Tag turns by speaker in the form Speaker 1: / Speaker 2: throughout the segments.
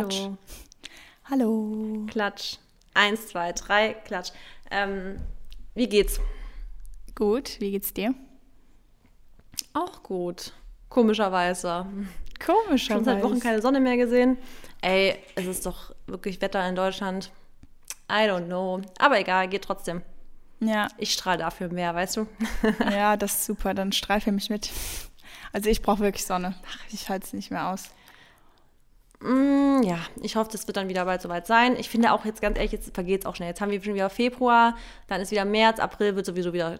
Speaker 1: Klatsch. Hallo.
Speaker 2: Klatsch. Eins, zwei, drei, Klatsch. Ähm, wie geht's?
Speaker 1: Gut, wie geht's dir?
Speaker 2: Auch gut. Komischerweise.
Speaker 1: Komischerweise.
Speaker 2: Schon seit Wochen keine Sonne mehr gesehen. Ey, es ist doch wirklich Wetter in Deutschland. I don't know. Aber egal, geht trotzdem.
Speaker 1: Ja.
Speaker 2: Ich strahle dafür mehr, weißt du?
Speaker 1: ja, das ist super. Dann streife mich mit. Also ich brauche wirklich Sonne. Ich halte es nicht mehr aus.
Speaker 2: Mm, ja, ich hoffe, das wird dann wieder bald soweit sein. Ich finde auch jetzt ganz ehrlich, jetzt vergeht es auch schnell. Jetzt haben wir schon wieder Februar, dann ist wieder März, April wird sowieso wieder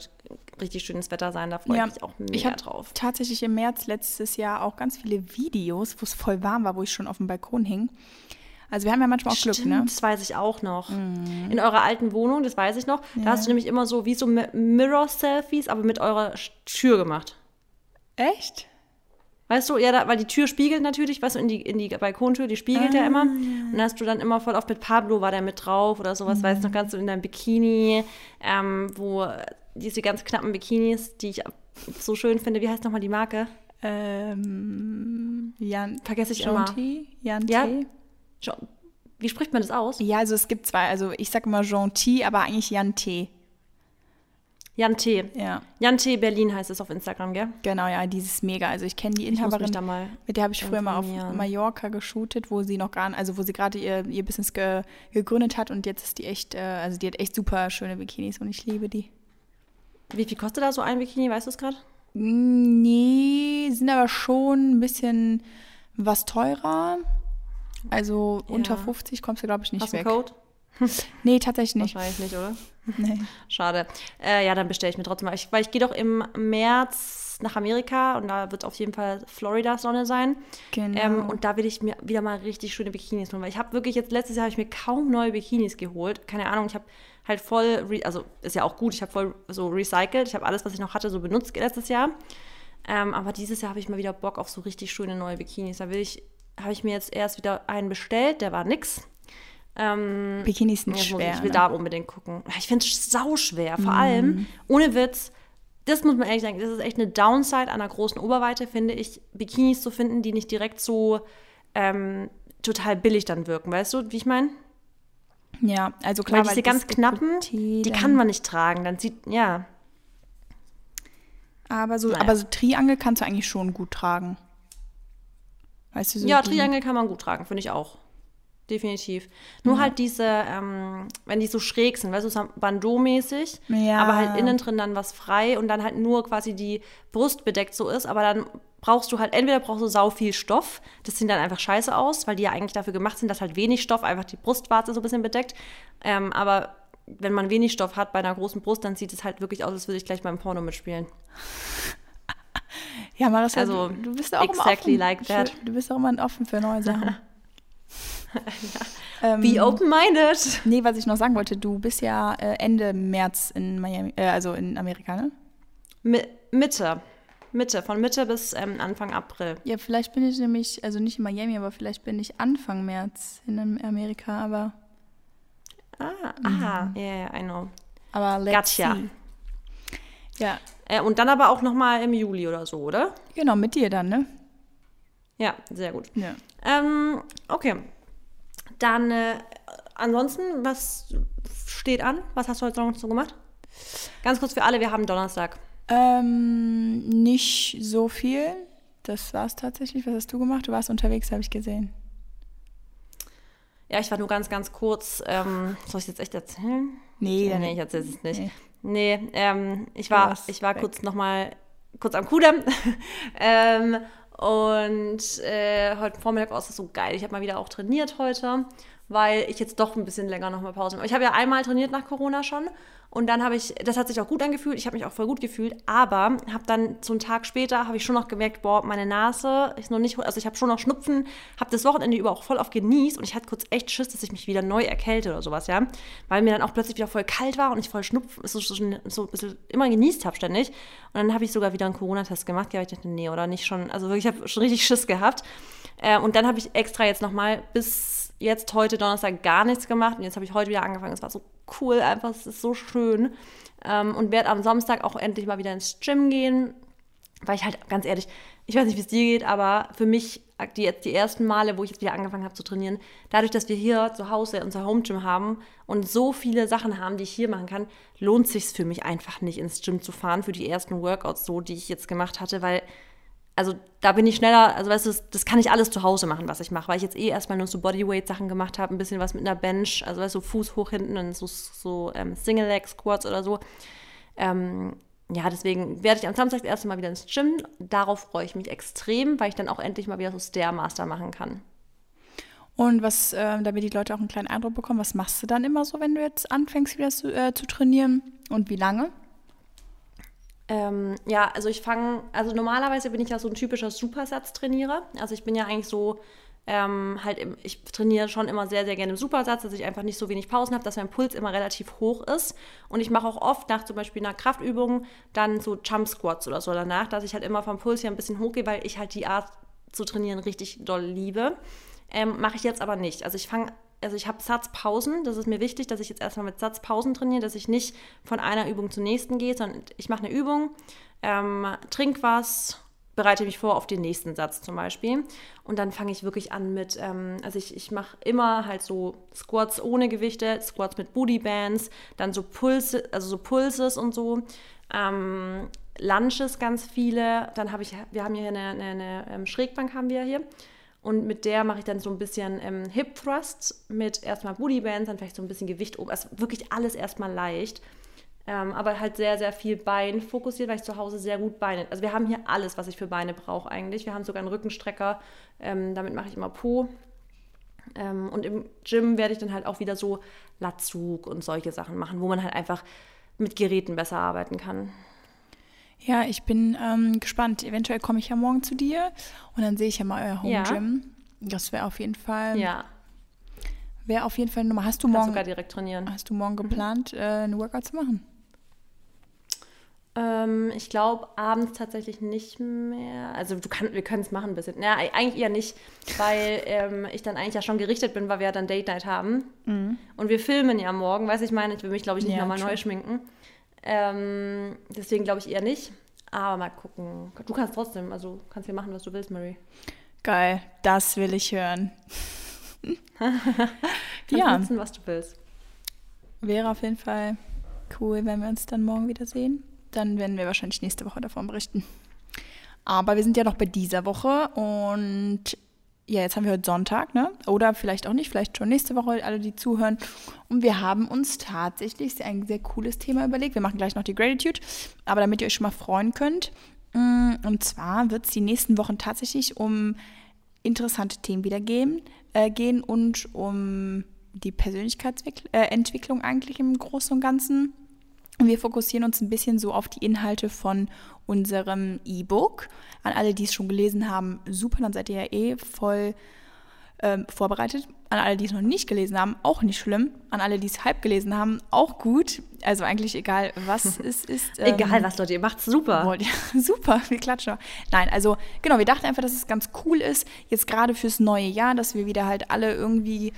Speaker 2: richtig schönes Wetter sein. Da freue ja, ich mich auch mega
Speaker 1: ich
Speaker 2: drauf.
Speaker 1: Tatsächlich im März letztes Jahr auch ganz viele Videos, wo es voll warm war, wo ich schon auf dem Balkon hing. Also wir haben ja manchmal auch
Speaker 2: Stimmt,
Speaker 1: Glück, ne?
Speaker 2: Das weiß ich auch noch. Mm. In eurer alten Wohnung, das weiß ich noch, ja. da hast du nämlich immer so wie so Mirror-Selfies, aber mit eurer Tür gemacht.
Speaker 1: Echt?
Speaker 2: Weißt du, ja, da, weil die Tür spiegelt natürlich, weißt du, in die, in die Balkontür, die spiegelt ah, ja immer. Und dann hast du dann immer voll oft mit Pablo, war der mit drauf oder sowas, mhm. weißt du, noch ganz so in deinem Bikini, ähm, wo diese ganz knappen Bikinis, die ich so schön finde, wie heißt nochmal die Marke?
Speaker 1: Ähm, Jan,
Speaker 2: Vergesse ich immer.
Speaker 1: Jan
Speaker 2: ja? Wie spricht man das aus?
Speaker 1: Ja, also es gibt zwei, also ich sag immer Gentil, aber eigentlich Jan T.
Speaker 2: Jan T.
Speaker 1: Ja.
Speaker 2: Jan T. Berlin heißt es auf Instagram, gell?
Speaker 1: Genau, ja, dieses mega. Also ich kenne die Inhaberin, mit der habe ich früher mal auf Mallorca geshootet, wo sie noch gar, also wo sie gerade ihr, ihr Business ge, gegründet hat und jetzt ist die echt, äh, also die hat echt super schöne Bikinis und ich liebe die.
Speaker 2: Wie viel kostet da so ein Bikini, weißt du es gerade?
Speaker 1: Nee, sind aber schon ein bisschen was teurer. Also ja. unter 50 kommst du, glaube ich, nicht
Speaker 2: Hast
Speaker 1: weg.
Speaker 2: Du Code?
Speaker 1: nee, tatsächlich nicht.
Speaker 2: Wahrscheinlich nicht, oder?
Speaker 1: Nee.
Speaker 2: Schade. Äh, ja, dann bestelle ich mir trotzdem mal. Ich, weil ich gehe doch im März nach Amerika und da wird auf jeden Fall Florida Sonne sein.
Speaker 1: Genau.
Speaker 2: Ähm, und da will ich mir wieder mal richtig schöne Bikinis holen, weil ich habe wirklich jetzt letztes Jahr habe ich mir kaum neue Bikinis geholt. Keine Ahnung, ich habe halt voll, also ist ja auch gut, ich habe voll so recycelt. Ich habe alles, was ich noch hatte, so benutzt letztes Jahr. Ähm, aber dieses Jahr habe ich mal wieder Bock auf so richtig schöne neue Bikinis. Da will ich, habe ich mir jetzt erst wieder einen bestellt, der war nix. Ähm,
Speaker 1: Bikinis sind schwer.
Speaker 2: Ich, ich will ne? da unbedingt gucken. Ich finde es sau schwer. Vor mm. allem, ohne Witz, das muss man ehrlich sagen, das ist echt eine Downside einer großen Oberweite, finde ich, Bikinis zu finden, die nicht direkt so ähm, total billig dann wirken. Weißt du, wie ich meine?
Speaker 1: Ja, also klar,
Speaker 2: weil diese ganz knappen, die kann man nicht tragen. Dann sieht, ja.
Speaker 1: Aber so, naja. aber so Triangel kannst du eigentlich schon gut tragen. Weißt du, so
Speaker 2: ja, Triangel kann man gut tragen, finde ich auch definitiv. Nur mhm. halt diese, ähm, wenn die so schräg sind, weißt du, so Bandeau-mäßig,
Speaker 1: ja.
Speaker 2: aber halt innen drin dann was frei und dann halt nur quasi die Brust bedeckt so ist, aber dann brauchst du halt, entweder brauchst du sau viel Stoff, das sieht dann einfach scheiße aus, weil die ja eigentlich dafür gemacht sind, dass halt wenig Stoff einfach die Brustwarze so ein bisschen bedeckt, ähm, aber wenn man wenig Stoff hat bei einer großen Brust, dann sieht es halt wirklich aus, als würde ich gleich beim Porno mitspielen.
Speaker 1: Ja, Marissa, also, du, du bist auch
Speaker 2: exactly
Speaker 1: immer
Speaker 2: offen. like that.
Speaker 1: Du bist auch immer offen für neue Sachen.
Speaker 2: ähm, Be open-minded.
Speaker 1: Nee, was ich noch sagen wollte, du bist ja äh, Ende März in Miami, äh, also in Amerika, ne?
Speaker 2: Mi Mitte. Mitte, von Mitte bis ähm, Anfang April.
Speaker 1: Ja, vielleicht bin ich nämlich, also nicht in Miami, aber vielleicht bin ich Anfang März in Amerika, aber.
Speaker 2: Ah, aha, ja, yeah, I know.
Speaker 1: Aber let's gotcha. see. Ja.
Speaker 2: Äh, und dann aber auch nochmal im Juli oder so, oder?
Speaker 1: Genau, mit dir dann, ne?
Speaker 2: Ja, sehr gut.
Speaker 1: Ja.
Speaker 2: Ähm, okay. Dann äh, ansonsten, was steht an? Was hast du heute noch so gemacht? Ganz kurz für alle, wir haben Donnerstag.
Speaker 1: Ähm, nicht so viel. Das war es tatsächlich. Was hast du gemacht? Du warst unterwegs, habe ich gesehen.
Speaker 2: Ja, ich war nur ganz, ganz kurz. Ähm, soll ich jetzt echt erzählen?
Speaker 1: Nee,
Speaker 2: nee, ich erzähle es nicht. Nee, nee ähm, ich war, ich war kurz nochmal kurz am Kudamm. ähm, und äh, heute Vormittag war es so geil. Ich habe mal wieder auch trainiert heute, weil ich jetzt doch ein bisschen länger nochmal Pause mache. Ich habe ja einmal trainiert nach Corona schon und dann habe ich, das hat sich auch gut angefühlt, ich habe mich auch voll gut gefühlt, aber habe dann so einen Tag später, habe ich schon noch gemerkt, boah, meine Nase ist noch nicht, also ich habe schon noch Schnupfen, habe das Wochenende über auch voll auf genießt und ich hatte kurz echt Schiss, dass ich mich wieder neu erkälte oder sowas, ja, weil mir dann auch plötzlich wieder voll kalt war und ich voll Schnupfen, so, so, so ein bisschen immer genießt habe ständig. Und dann habe ich sogar wieder einen Corona-Test gemacht, ja, ich dachte, nee, oder nicht schon, also wirklich, ich habe schon richtig Schiss gehabt. Äh, und dann habe ich extra jetzt nochmal bis jetzt heute Donnerstag gar nichts gemacht und jetzt habe ich heute wieder angefangen, es war so cool, einfach, es ist so schön. Ähm, und werde am Samstag auch endlich mal wieder ins Gym gehen, weil ich halt ganz ehrlich, ich weiß nicht, wie es dir geht, aber für mich die, jetzt die ersten Male, wo ich jetzt wieder angefangen habe zu trainieren, dadurch, dass wir hier zu Hause unser Home Gym haben und so viele Sachen haben, die ich hier machen kann, lohnt sich für mich einfach nicht ins Gym zu fahren für die ersten Workouts so, die ich jetzt gemacht hatte, weil also da bin ich schneller, also weißt du, das, kann ich alles zu Hause machen, was ich mache, weil ich jetzt eh erstmal nur so Bodyweight-Sachen gemacht habe, ein bisschen was mit einer Bench, also weißt du, Fuß hoch hinten und so, so ähm, Single-Leg-Squats oder so. Ähm, ja, deswegen werde ich am Samstag das erste Mal wieder ins Gym. Darauf freue ich mich extrem, weil ich dann auch endlich mal wieder so Stairmaster machen kann.
Speaker 1: Und was, äh, damit die Leute auch einen kleinen Eindruck bekommen, was machst du dann immer so, wenn du jetzt anfängst wieder zu, äh, zu trainieren und wie lange?
Speaker 2: Ähm, ja, also ich fange, also normalerweise bin ich ja so ein typischer Supersatz-Trainierer. Also ich bin ja eigentlich so, ähm, halt, im, ich trainiere schon immer sehr, sehr gerne im Supersatz, dass ich einfach nicht so wenig Pausen habe, dass mein Puls immer relativ hoch ist. Und ich mache auch oft nach zum Beispiel einer Kraftübung dann so Jump Squats oder so danach, dass ich halt immer vom Puls hier ein bisschen hochgehe, weil ich halt die Art zu trainieren richtig doll liebe. Ähm, mache ich jetzt aber nicht. Also ich fange also ich habe Satzpausen, das ist mir wichtig, dass ich jetzt erstmal mit Satzpausen trainiere, dass ich nicht von einer Übung zur nächsten gehe, sondern ich mache eine Übung, ähm, trink was, bereite mich vor auf den nächsten Satz zum Beispiel. Und dann fange ich wirklich an mit, ähm, also ich, ich mache immer halt so Squats ohne Gewichte, Squats mit Booty Bands, dann so Pulse, also so Pulses und so. Ähm, Lunches ganz viele. Dann habe ich, wir haben hier eine, eine, eine ähm, Schrägbank haben wir hier. Und mit der mache ich dann so ein bisschen ähm, Hip Thrusts mit erstmal Booty Bands, dann vielleicht so ein bisschen Gewicht oben. Also wirklich alles erstmal leicht. Ähm, aber halt sehr, sehr viel Bein fokussiert, weil ich zu Hause sehr gut Beine. Also wir haben hier alles, was ich für Beine brauche eigentlich. Wir haben sogar einen Rückenstrecker. Ähm, damit mache ich immer Po. Ähm, und im Gym werde ich dann halt auch wieder so Latzug und solche Sachen machen, wo man halt einfach mit Geräten besser arbeiten kann.
Speaker 1: Ja, ich bin ähm, gespannt. Eventuell komme ich ja morgen zu dir und dann sehe ich ja mal euer Home Gym. Ja. Das wäre auf jeden Fall. Ja. Wäre auf jeden Fall eine Nummer. Hast du morgen
Speaker 2: sogar direkt trainieren?
Speaker 1: Hast du morgen mhm. geplant, mhm. äh, eine Workout zu machen?
Speaker 2: Ähm, ich glaube abends tatsächlich nicht mehr. Also du kann, wir können es machen ein bisschen. Ja, eigentlich eher nicht, weil ähm, ich dann eigentlich ja schon gerichtet bin, weil wir ja dann Date Night haben. Mhm. Und wir filmen ja morgen, weiß ich meine, ich will mich glaube ich nicht ja, nochmal neu schminken. Ähm, deswegen glaube ich eher nicht. Aber mal gucken. Du kannst trotzdem, also kannst hier machen, was du willst, Mary.
Speaker 1: Geil, das will ich hören.
Speaker 2: kannst ja. nutzen, was du willst.
Speaker 1: Wäre auf jeden Fall cool, wenn wir uns dann morgen wieder sehen. Dann werden wir wahrscheinlich nächste Woche davon berichten. Aber wir sind ja noch bei dieser Woche und ja, jetzt haben wir heute Sonntag, ne? Oder vielleicht auch nicht, vielleicht schon nächste Woche, alle, die zuhören. Und wir haben uns tatsächlich ein sehr cooles Thema überlegt. Wir machen gleich noch die Gratitude, aber damit ihr euch schon mal freuen könnt. Mm, und zwar wird es die nächsten Wochen tatsächlich um interessante Themen wieder gehen, äh, gehen und um die Persönlichkeitsentwicklung äh, eigentlich im Großen und Ganzen. Wir fokussieren uns ein bisschen so auf die Inhalte von unserem E-Book. An alle, die es schon gelesen haben, super, dann seid ihr ja eh voll ähm, vorbereitet. An alle, die es noch nicht gelesen haben, auch nicht schlimm. An alle, die es halb gelesen haben, auch gut. Also eigentlich egal, was es ist.
Speaker 2: Ähm, egal was, Leute, ihr macht's super.
Speaker 1: Wollt, ja, super, wir klatschen. Nein, also genau, wir dachten einfach, dass es ganz cool ist, jetzt gerade fürs neue Jahr, dass wir wieder halt alle irgendwie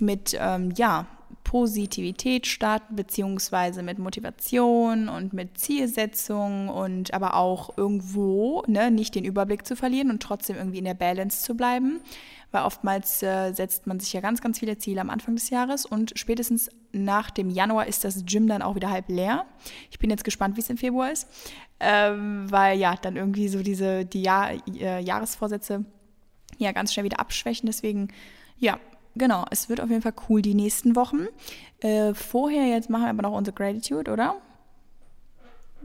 Speaker 1: mit, ähm, ja, Positivität starten, beziehungsweise mit Motivation und mit Zielsetzung und aber auch irgendwo ne, nicht den Überblick zu verlieren und trotzdem irgendwie in der Balance zu bleiben. Weil oftmals äh, setzt man sich ja ganz, ganz viele Ziele am Anfang des Jahres und spätestens nach dem Januar ist das Gym dann auch wieder halb leer. Ich bin jetzt gespannt, wie es im Februar ist, ähm, weil ja, dann irgendwie so diese die Jahr, äh, Jahresvorsätze ja ganz schnell wieder abschwächen. Deswegen, ja, genau, es wird auf jeden Fall cool die nächsten Wochen. Äh, vorher, jetzt machen wir aber noch unsere Gratitude, oder?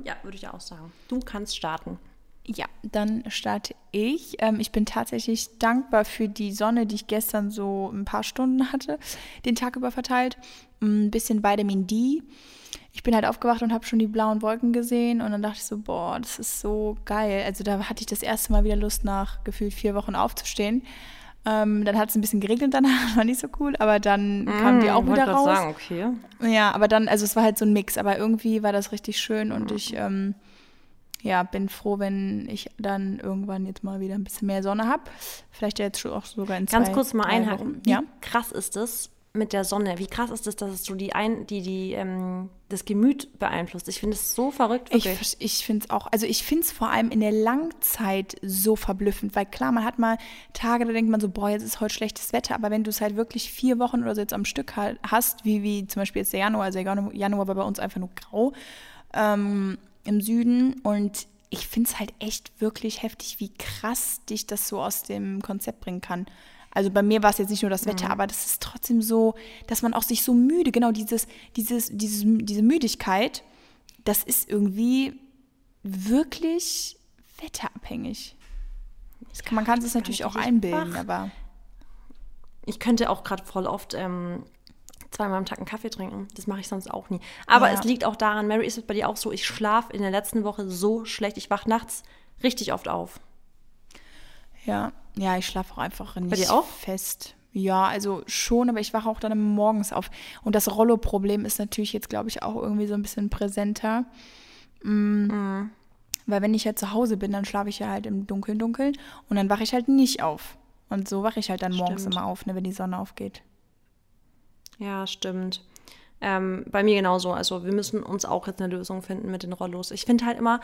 Speaker 2: Ja, würde ich auch sagen. Du kannst starten.
Speaker 1: Ja, dann starte ich. Ähm, ich bin tatsächlich dankbar für die Sonne, die ich gestern so ein paar Stunden hatte, den Tag über verteilt. Ein bisschen Vitamin D. Ich bin halt aufgewacht und habe schon die blauen Wolken gesehen und dann dachte ich so, boah, das ist so geil. Also da hatte ich das erste Mal wieder Lust, nach gefühlt vier Wochen aufzustehen. Ähm, dann hat es ein bisschen geregnet danach, war nicht so cool, aber dann mm, kam die auch wieder raus. Sagen, okay. Ja, aber dann, also es war halt so ein Mix, aber irgendwie war das richtig schön und ich ähm, ja, bin froh, wenn ich dann irgendwann jetzt mal wieder ein bisschen mehr Sonne habe. Vielleicht jetzt auch sogar in zwei
Speaker 2: Ganz kurz mal einhaken. Wie ja? krass ist es, mit der Sonne. Wie krass ist das, dass es so die ein, die, die, ähm, das Gemüt beeinflusst. Ich finde es so verrückt.
Speaker 1: Wirklich. Ich, ich finde es auch, also ich finde es vor allem in der Langzeit so verblüffend, weil klar, man hat mal Tage, da denkt man so, boah, jetzt ist heute schlechtes Wetter, aber wenn du es halt wirklich vier Wochen oder so jetzt am Stück hast, wie, wie zum Beispiel jetzt der Januar, also der Januar war bei uns einfach nur grau ähm, im Süden und ich finde es halt echt wirklich heftig, wie krass dich das so aus dem Konzept bringen kann. Also bei mir war es jetzt nicht nur das Wetter, mhm. aber das ist trotzdem so, dass man auch sich so müde, genau dieses, dieses, dieses, diese Müdigkeit, das ist irgendwie wirklich wetterabhängig. Kann, man kann es natürlich auch einbilden, wach. aber.
Speaker 2: Ich könnte auch gerade voll oft ähm, zweimal am Tag einen Kaffee trinken. Das mache ich sonst auch nie. Aber ja. es liegt auch daran, Mary, ist es bei dir auch so, ich schlafe in der letzten Woche so schlecht. Ich wache nachts richtig oft auf.
Speaker 1: Ja, ja, ich schlafe auch einfach nicht
Speaker 2: Bei dir auch?
Speaker 1: fest. Ja, also schon, aber ich wache auch dann morgens auf. Und das Rollo-Problem ist natürlich jetzt, glaube ich, auch irgendwie so ein bisschen präsenter. Mm, mhm. Weil wenn ich ja zu Hause bin, dann schlafe ich ja halt im Dunkeln, Dunkeln und dann wache ich halt nicht auf. Und so wache ich halt dann morgens immer auf, ne, wenn die Sonne aufgeht.
Speaker 2: Ja, stimmt. Ähm, bei mir genauso. Also wir müssen uns auch jetzt eine Lösung finden mit den Rollos. Ich finde halt immer,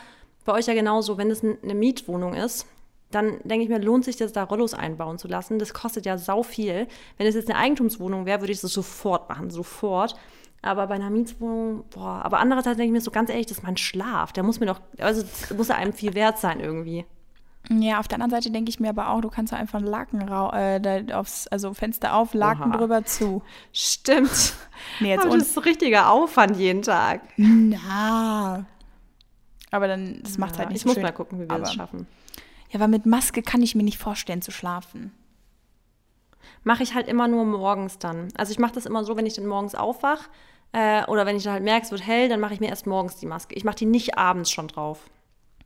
Speaker 2: bei euch ja genauso, wenn es eine Mietwohnung ist, dann denke ich mir, lohnt sich das da Rollos einbauen zu lassen. Das kostet ja sau viel. Wenn es jetzt eine Eigentumswohnung wäre, würde ich das sofort machen, sofort. Aber bei einer Mietswohnung, boah, aber andererseits denke ich mir so ganz ehrlich, das ist mein Schlaf. Der muss mir doch, also muss ja einem viel wert sein irgendwie.
Speaker 1: Ja, auf der anderen Seite denke ich mir aber auch, du kannst ja einfach einen Laken äh, aufs, also Fenster auf, Laken Oha. drüber zu.
Speaker 2: Stimmt. nee, jetzt aber das ist richtiger Aufwand jeden Tag.
Speaker 1: Na. Aber dann, das macht ja, halt nicht
Speaker 2: Ich muss schön. mal gucken, wie wir aber, das schaffen.
Speaker 1: Ja, aber mit Maske kann ich mir nicht vorstellen zu schlafen.
Speaker 2: Mache ich halt immer nur morgens dann. Also ich mache das immer so, wenn ich dann morgens aufwach äh, oder wenn ich dann halt merke, es wird hell, dann mache ich mir erst morgens die Maske. Ich mache die nicht abends schon drauf.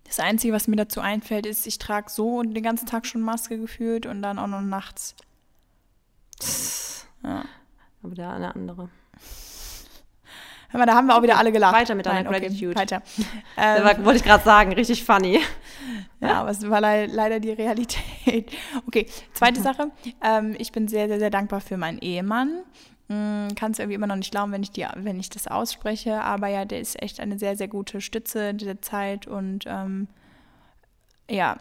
Speaker 1: Das Einzige, was mir dazu einfällt, ist, ich trage so den ganzen Tag schon Maske gefühlt und dann auch noch nachts.
Speaker 2: Ja. Aber der eine andere.
Speaker 1: Aber da haben wir auch wieder alle gelacht.
Speaker 2: Weiter mit deiner Nein, okay, Gratitude. Weiter. Ähm, war, wollte ich gerade sagen, richtig funny.
Speaker 1: Ja, aber es war le leider die Realität. Okay, zweite Sache. Ähm, ich bin sehr, sehr, sehr dankbar für meinen Ehemann. Hm, Kann es irgendwie immer noch nicht glauben, wenn ich, die, wenn ich das ausspreche. Aber ja, der ist echt eine sehr, sehr gute Stütze der Zeit. Und ähm, ja,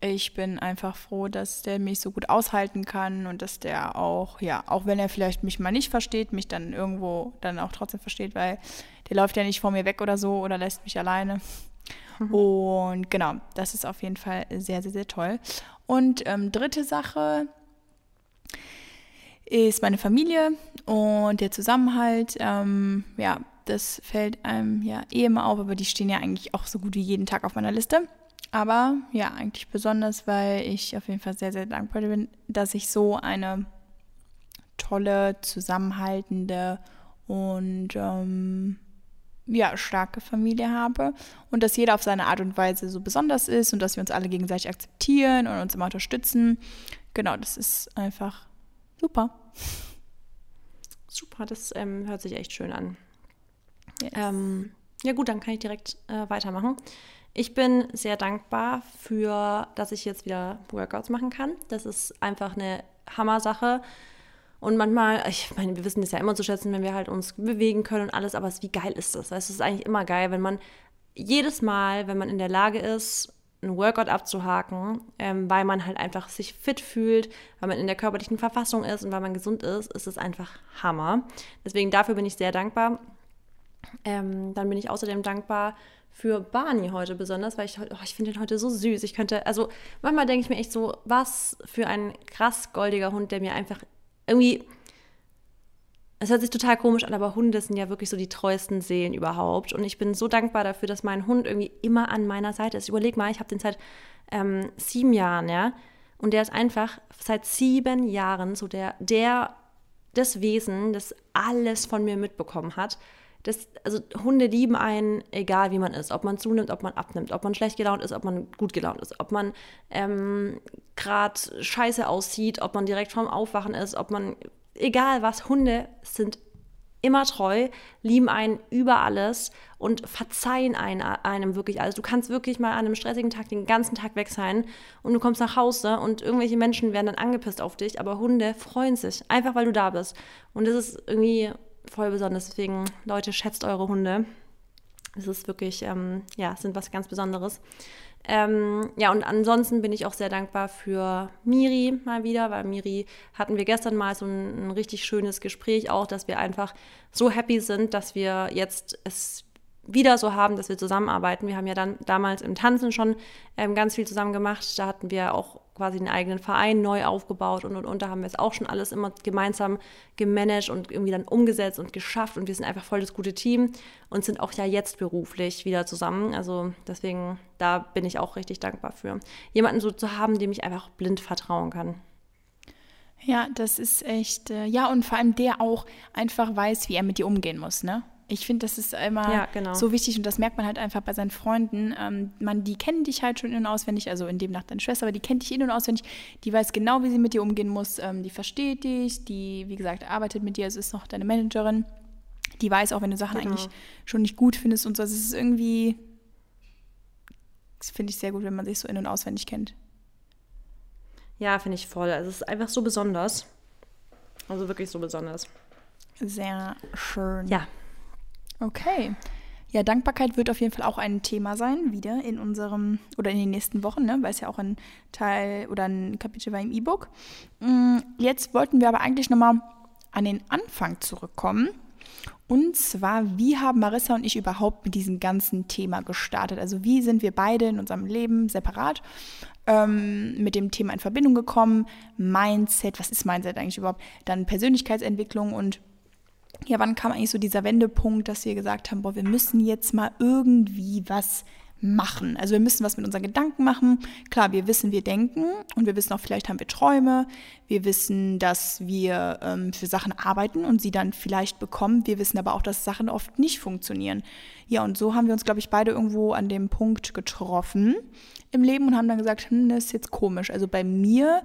Speaker 1: ich bin einfach froh, dass der mich so gut aushalten kann und dass der auch, ja, auch wenn er vielleicht mich mal nicht versteht, mich dann irgendwo dann auch trotzdem versteht, weil der läuft ja nicht vor mir weg oder so oder lässt mich alleine. Mhm. Und genau, das ist auf jeden Fall sehr, sehr, sehr toll. Und ähm, dritte Sache ist meine Familie und der Zusammenhalt. Ähm, ja, das fällt einem ja eh immer auf, aber die stehen ja eigentlich auch so gut wie jeden Tag auf meiner Liste. Aber ja, eigentlich besonders, weil ich auf jeden Fall sehr, sehr dankbar bin, dass ich so eine tolle, zusammenhaltende und ähm, ja, starke Familie habe und dass jeder auf seine Art und Weise so besonders ist und dass wir uns alle gegenseitig akzeptieren und uns immer unterstützen. Genau, das ist einfach super.
Speaker 2: Super, das ähm, hört sich echt schön an. Yes. Ähm, ja gut, dann kann ich direkt äh, weitermachen. Ich bin sehr dankbar für, dass ich jetzt wieder Workouts machen kann. Das ist einfach eine Hammer-Sache. Und manchmal, ich meine, wir wissen das ja immer zu schätzen, wenn wir halt uns bewegen können und alles, aber wie geil ist das? Es ist eigentlich immer geil, wenn man jedes Mal, wenn man in der Lage ist, einen Workout abzuhaken, ähm, weil man halt einfach sich fit fühlt, weil man in der körperlichen Verfassung ist und weil man gesund ist, ist es einfach Hammer. Deswegen dafür bin ich sehr dankbar. Ähm, dann bin ich außerdem dankbar für Barney heute besonders, weil ich, oh, ich finde ihn heute so süß. Ich könnte, also manchmal denke ich mir echt so, was für ein krass goldiger Hund, der mir einfach irgendwie, es hört sich total komisch an, aber Hunde sind ja wirklich so die treuesten Seelen überhaupt. Und ich bin so dankbar dafür, dass mein Hund irgendwie immer an meiner Seite ist. Überleg mal, ich habe den seit ähm, sieben Jahren, ja. Und der ist einfach seit sieben Jahren so der, der, das Wesen, das alles von mir mitbekommen hat das, also Hunde lieben einen, egal wie man ist, ob man zunimmt, ob man abnimmt, ob man schlecht gelaunt ist, ob man gut gelaunt ist, ob man ähm, gerade scheiße aussieht, ob man direkt vorm Aufwachen ist, ob man, egal was, Hunde sind immer treu, lieben einen über alles und verzeihen einen, einem wirklich alles. Du kannst wirklich mal an einem stressigen Tag den ganzen Tag weg sein und du kommst nach Hause und irgendwelche Menschen werden dann angepisst auf dich, aber Hunde freuen sich, einfach weil du da bist. Und das ist irgendwie voll besonders. Deswegen, Leute, schätzt eure Hunde. Es ist wirklich, ähm, ja, sind was ganz Besonderes. Ähm, ja, und ansonsten bin ich auch sehr dankbar für Miri mal wieder, weil Miri hatten wir gestern mal so ein, ein richtig schönes Gespräch auch, dass wir einfach so happy sind, dass wir jetzt es wieder so haben, dass wir zusammenarbeiten. Wir haben ja dann damals im Tanzen schon ähm, ganz viel zusammen gemacht. Da hatten wir auch quasi einen eigenen Verein neu aufgebaut und und und. Da haben wir es auch schon alles immer gemeinsam gemanagt und irgendwie dann umgesetzt und geschafft. Und wir sind einfach voll das gute Team und sind auch ja jetzt beruflich wieder zusammen. Also deswegen, da bin ich auch richtig dankbar für. Jemanden so zu haben, dem ich einfach blind vertrauen kann.
Speaker 1: Ja, das ist echt, äh, ja, und vor allem der auch einfach weiß, wie er mit dir umgehen muss, ne? Ich finde, das ist immer ja, genau. so wichtig und das merkt man halt einfach bei seinen Freunden. Ähm, man, die kennen dich halt schon in- und auswendig, also in dem nach deine Schwester, aber die kennt dich in- und auswendig. Die weiß genau, wie sie mit dir umgehen muss. Ähm, die versteht dich, die, wie gesagt, arbeitet mit dir. Es ist noch deine Managerin. Die weiß auch, wenn du Sachen genau. eigentlich schon nicht gut findest und so. Also es ist irgendwie, das finde ich sehr gut, wenn man sich so in- und auswendig kennt.
Speaker 2: Ja, finde ich voll. Also es ist einfach so besonders. Also wirklich so besonders.
Speaker 1: Sehr schön.
Speaker 2: Ja,
Speaker 1: Okay. Ja, Dankbarkeit wird auf jeden Fall auch ein Thema sein, wieder in unserem oder in den nächsten Wochen, ne? weil es ja auch ein Teil oder ein Kapitel war im E-Book. Mm, jetzt wollten wir aber eigentlich nochmal an den Anfang zurückkommen. Und zwar, wie haben Marissa und ich überhaupt mit diesem ganzen Thema gestartet? Also wie sind wir beide in unserem Leben separat ähm, mit dem Thema in Verbindung gekommen? Mindset, was ist Mindset eigentlich überhaupt? Dann Persönlichkeitsentwicklung und ja, wann kam eigentlich so dieser Wendepunkt, dass wir gesagt haben, boah, wir müssen jetzt mal irgendwie was machen. Also wir müssen was mit unseren Gedanken machen. Klar, wir wissen, wir denken und wir wissen auch, vielleicht haben wir Träume. Wir wissen, dass wir ähm, für Sachen arbeiten und sie dann vielleicht bekommen. Wir wissen aber auch, dass Sachen oft nicht funktionieren. Ja, und so haben wir uns, glaube ich, beide irgendwo an dem Punkt getroffen im Leben und haben dann gesagt, hm, das ist jetzt komisch. Also bei mir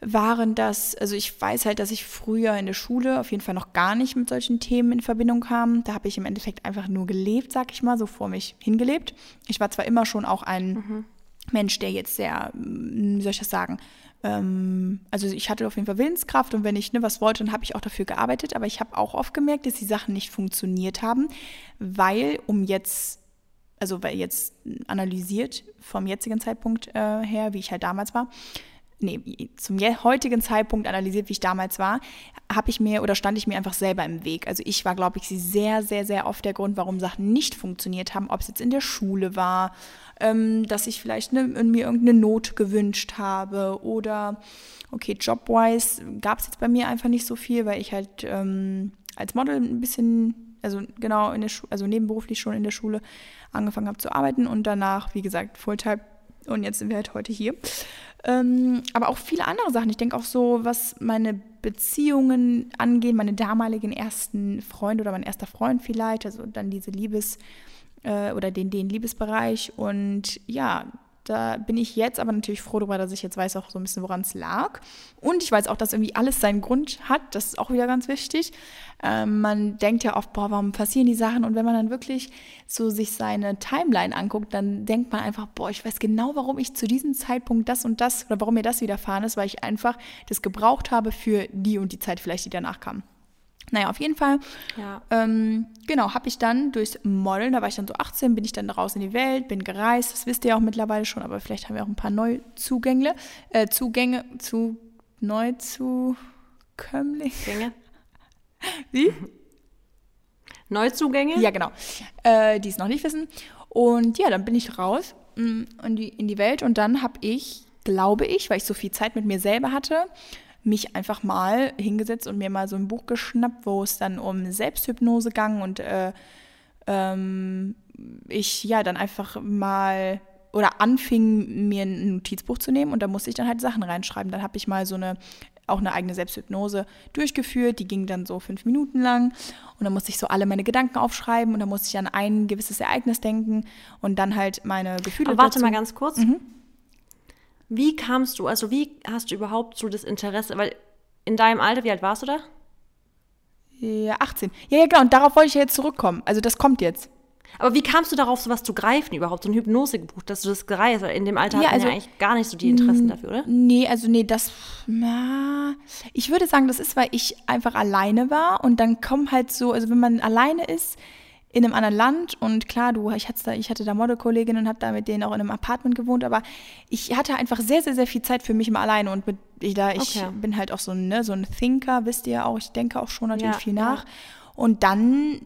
Speaker 1: waren das, also ich weiß halt, dass ich früher in der Schule auf jeden Fall noch gar nicht mit solchen Themen in Verbindung kam. Da habe ich im Endeffekt einfach nur gelebt, sag ich mal, so vor mich hingelebt. Ich war zwar immer schon auch ein mhm. Mensch, der jetzt sehr, hm, wie soll ich das sagen, ähm, also ich hatte auf jeden Fall Willenskraft und wenn ich ne, was wollte, dann habe ich auch dafür gearbeitet, aber ich habe auch oft gemerkt, dass die Sachen nicht funktioniert haben, weil um jetzt also weil jetzt analysiert vom jetzigen Zeitpunkt äh, her, wie ich halt damals war, nee, zum heutigen Zeitpunkt analysiert, wie ich damals war, habe ich mir oder stand ich mir einfach selber im Weg. Also ich war, glaube ich, sehr, sehr, sehr oft der Grund, warum Sachen nicht funktioniert haben, ob es jetzt in der Schule war, ähm, dass ich vielleicht ne, mir irgendeine Not gewünscht habe oder, okay, jobwise gab es jetzt bei mir einfach nicht so viel, weil ich halt ähm, als Model ein bisschen, also genau in der Schule, also nebenberuflich schon in der Schule angefangen habe zu arbeiten und danach, wie gesagt, Fulltime und jetzt sind wir halt heute hier. Ähm, aber auch viele andere Sachen. Ich denke auch so, was meine Beziehungen angeht, meine damaligen ersten Freunde oder mein erster Freund vielleicht, also dann diese Liebes- äh, oder den, den Liebesbereich. Und ja, da bin ich jetzt aber natürlich froh darüber, dass ich jetzt weiß auch so ein bisschen, woran es lag. Und ich weiß auch, dass irgendwie alles seinen Grund hat. Das ist auch wieder ganz wichtig. Ähm, man denkt ja oft, boah, warum passieren die Sachen? Und wenn man dann wirklich so sich seine Timeline anguckt, dann denkt man einfach, boah, ich weiß genau, warum ich zu diesem Zeitpunkt das und das oder warum mir das widerfahren ist, weil ich einfach das gebraucht habe für die und die Zeit vielleicht, die danach kam. Naja, auf jeden Fall. Ja. Ähm, genau, habe ich dann durchs Modeln, da war ich dann so 18, bin ich dann raus in die Welt, bin gereist, das wisst ihr auch mittlerweile schon, aber vielleicht haben wir auch ein paar Neuzugänge, äh, Zugänge, zu, Neuzukömmlinge. Wie?
Speaker 2: Neuzugänge?
Speaker 1: Ja, genau. Äh, die es noch nicht wissen. Und ja, dann bin ich raus mm, in die, in die Welt und dann habe ich, glaube ich, weil ich so viel Zeit mit mir selber hatte, mich einfach mal hingesetzt und mir mal so ein Buch geschnappt, wo es dann um Selbsthypnose ging und äh, ähm, ich ja dann einfach mal oder anfing, mir ein Notizbuch zu nehmen und da musste ich dann halt Sachen reinschreiben. Dann habe ich mal so eine auch eine eigene Selbsthypnose durchgeführt. Die ging dann so fünf Minuten lang. Und dann musste ich so alle meine Gedanken aufschreiben und dann musste ich an ein gewisses Ereignis denken und dann halt meine Gefühle.
Speaker 2: Aber warte dazu. mal ganz kurz. Mhm. Wie kamst du, also wie hast du überhaupt so das Interesse, weil in deinem Alter, wie alt warst du da?
Speaker 1: Ja, 18. Ja, ja, genau. Und darauf wollte ich ja jetzt zurückkommen. Also das kommt jetzt.
Speaker 2: Aber wie kamst du darauf, sowas zu greifen überhaupt, so ein Hypnosegebuch, dass du das greifst? In dem Alter ja, hat man also, ja eigentlich gar nicht so die Interessen dafür, oder?
Speaker 1: Nee, also nee, das, na, ich würde sagen, das ist, weil ich einfach alleine war und dann kommen halt so, also wenn man alleine ist, in einem anderen Land und klar, du, ich hatte da, ich hatte da Modelkolleginnen und habe da mit denen auch in einem Apartment gewohnt, aber ich hatte einfach sehr, sehr, sehr viel Zeit für mich immer alleine und mit, ich, da, ich okay. bin halt auch so ein, ne, so ein Thinker, wisst ihr ja auch, ich denke auch schon natürlich ja, viel nach. Ja. Und dann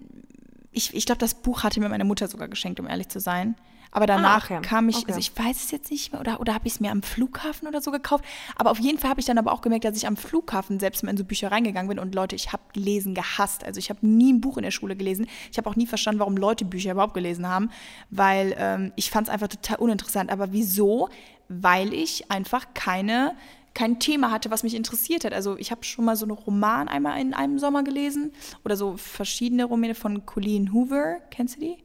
Speaker 1: ich, ich glaube, das Buch hatte mir meine Mutter sogar geschenkt, um ehrlich zu sein. Aber danach ah, okay. kam ich, okay. also ich weiß es jetzt nicht mehr, oder, oder habe ich es mir am Flughafen oder so gekauft. Aber auf jeden Fall habe ich dann aber auch gemerkt, dass ich am Flughafen selbst mal in so Bücher reingegangen bin. Und Leute, ich habe Lesen gehasst. Also ich habe nie ein Buch in der Schule gelesen. Ich habe auch nie verstanden, warum Leute Bücher überhaupt gelesen haben, weil ähm, ich fand es einfach total uninteressant. Aber wieso? Weil ich einfach keine kein Thema hatte, was mich interessiert hat. Also ich habe schon mal so einen Roman einmal in einem Sommer gelesen oder so verschiedene Romane von Colleen Hoover. Kennst du die?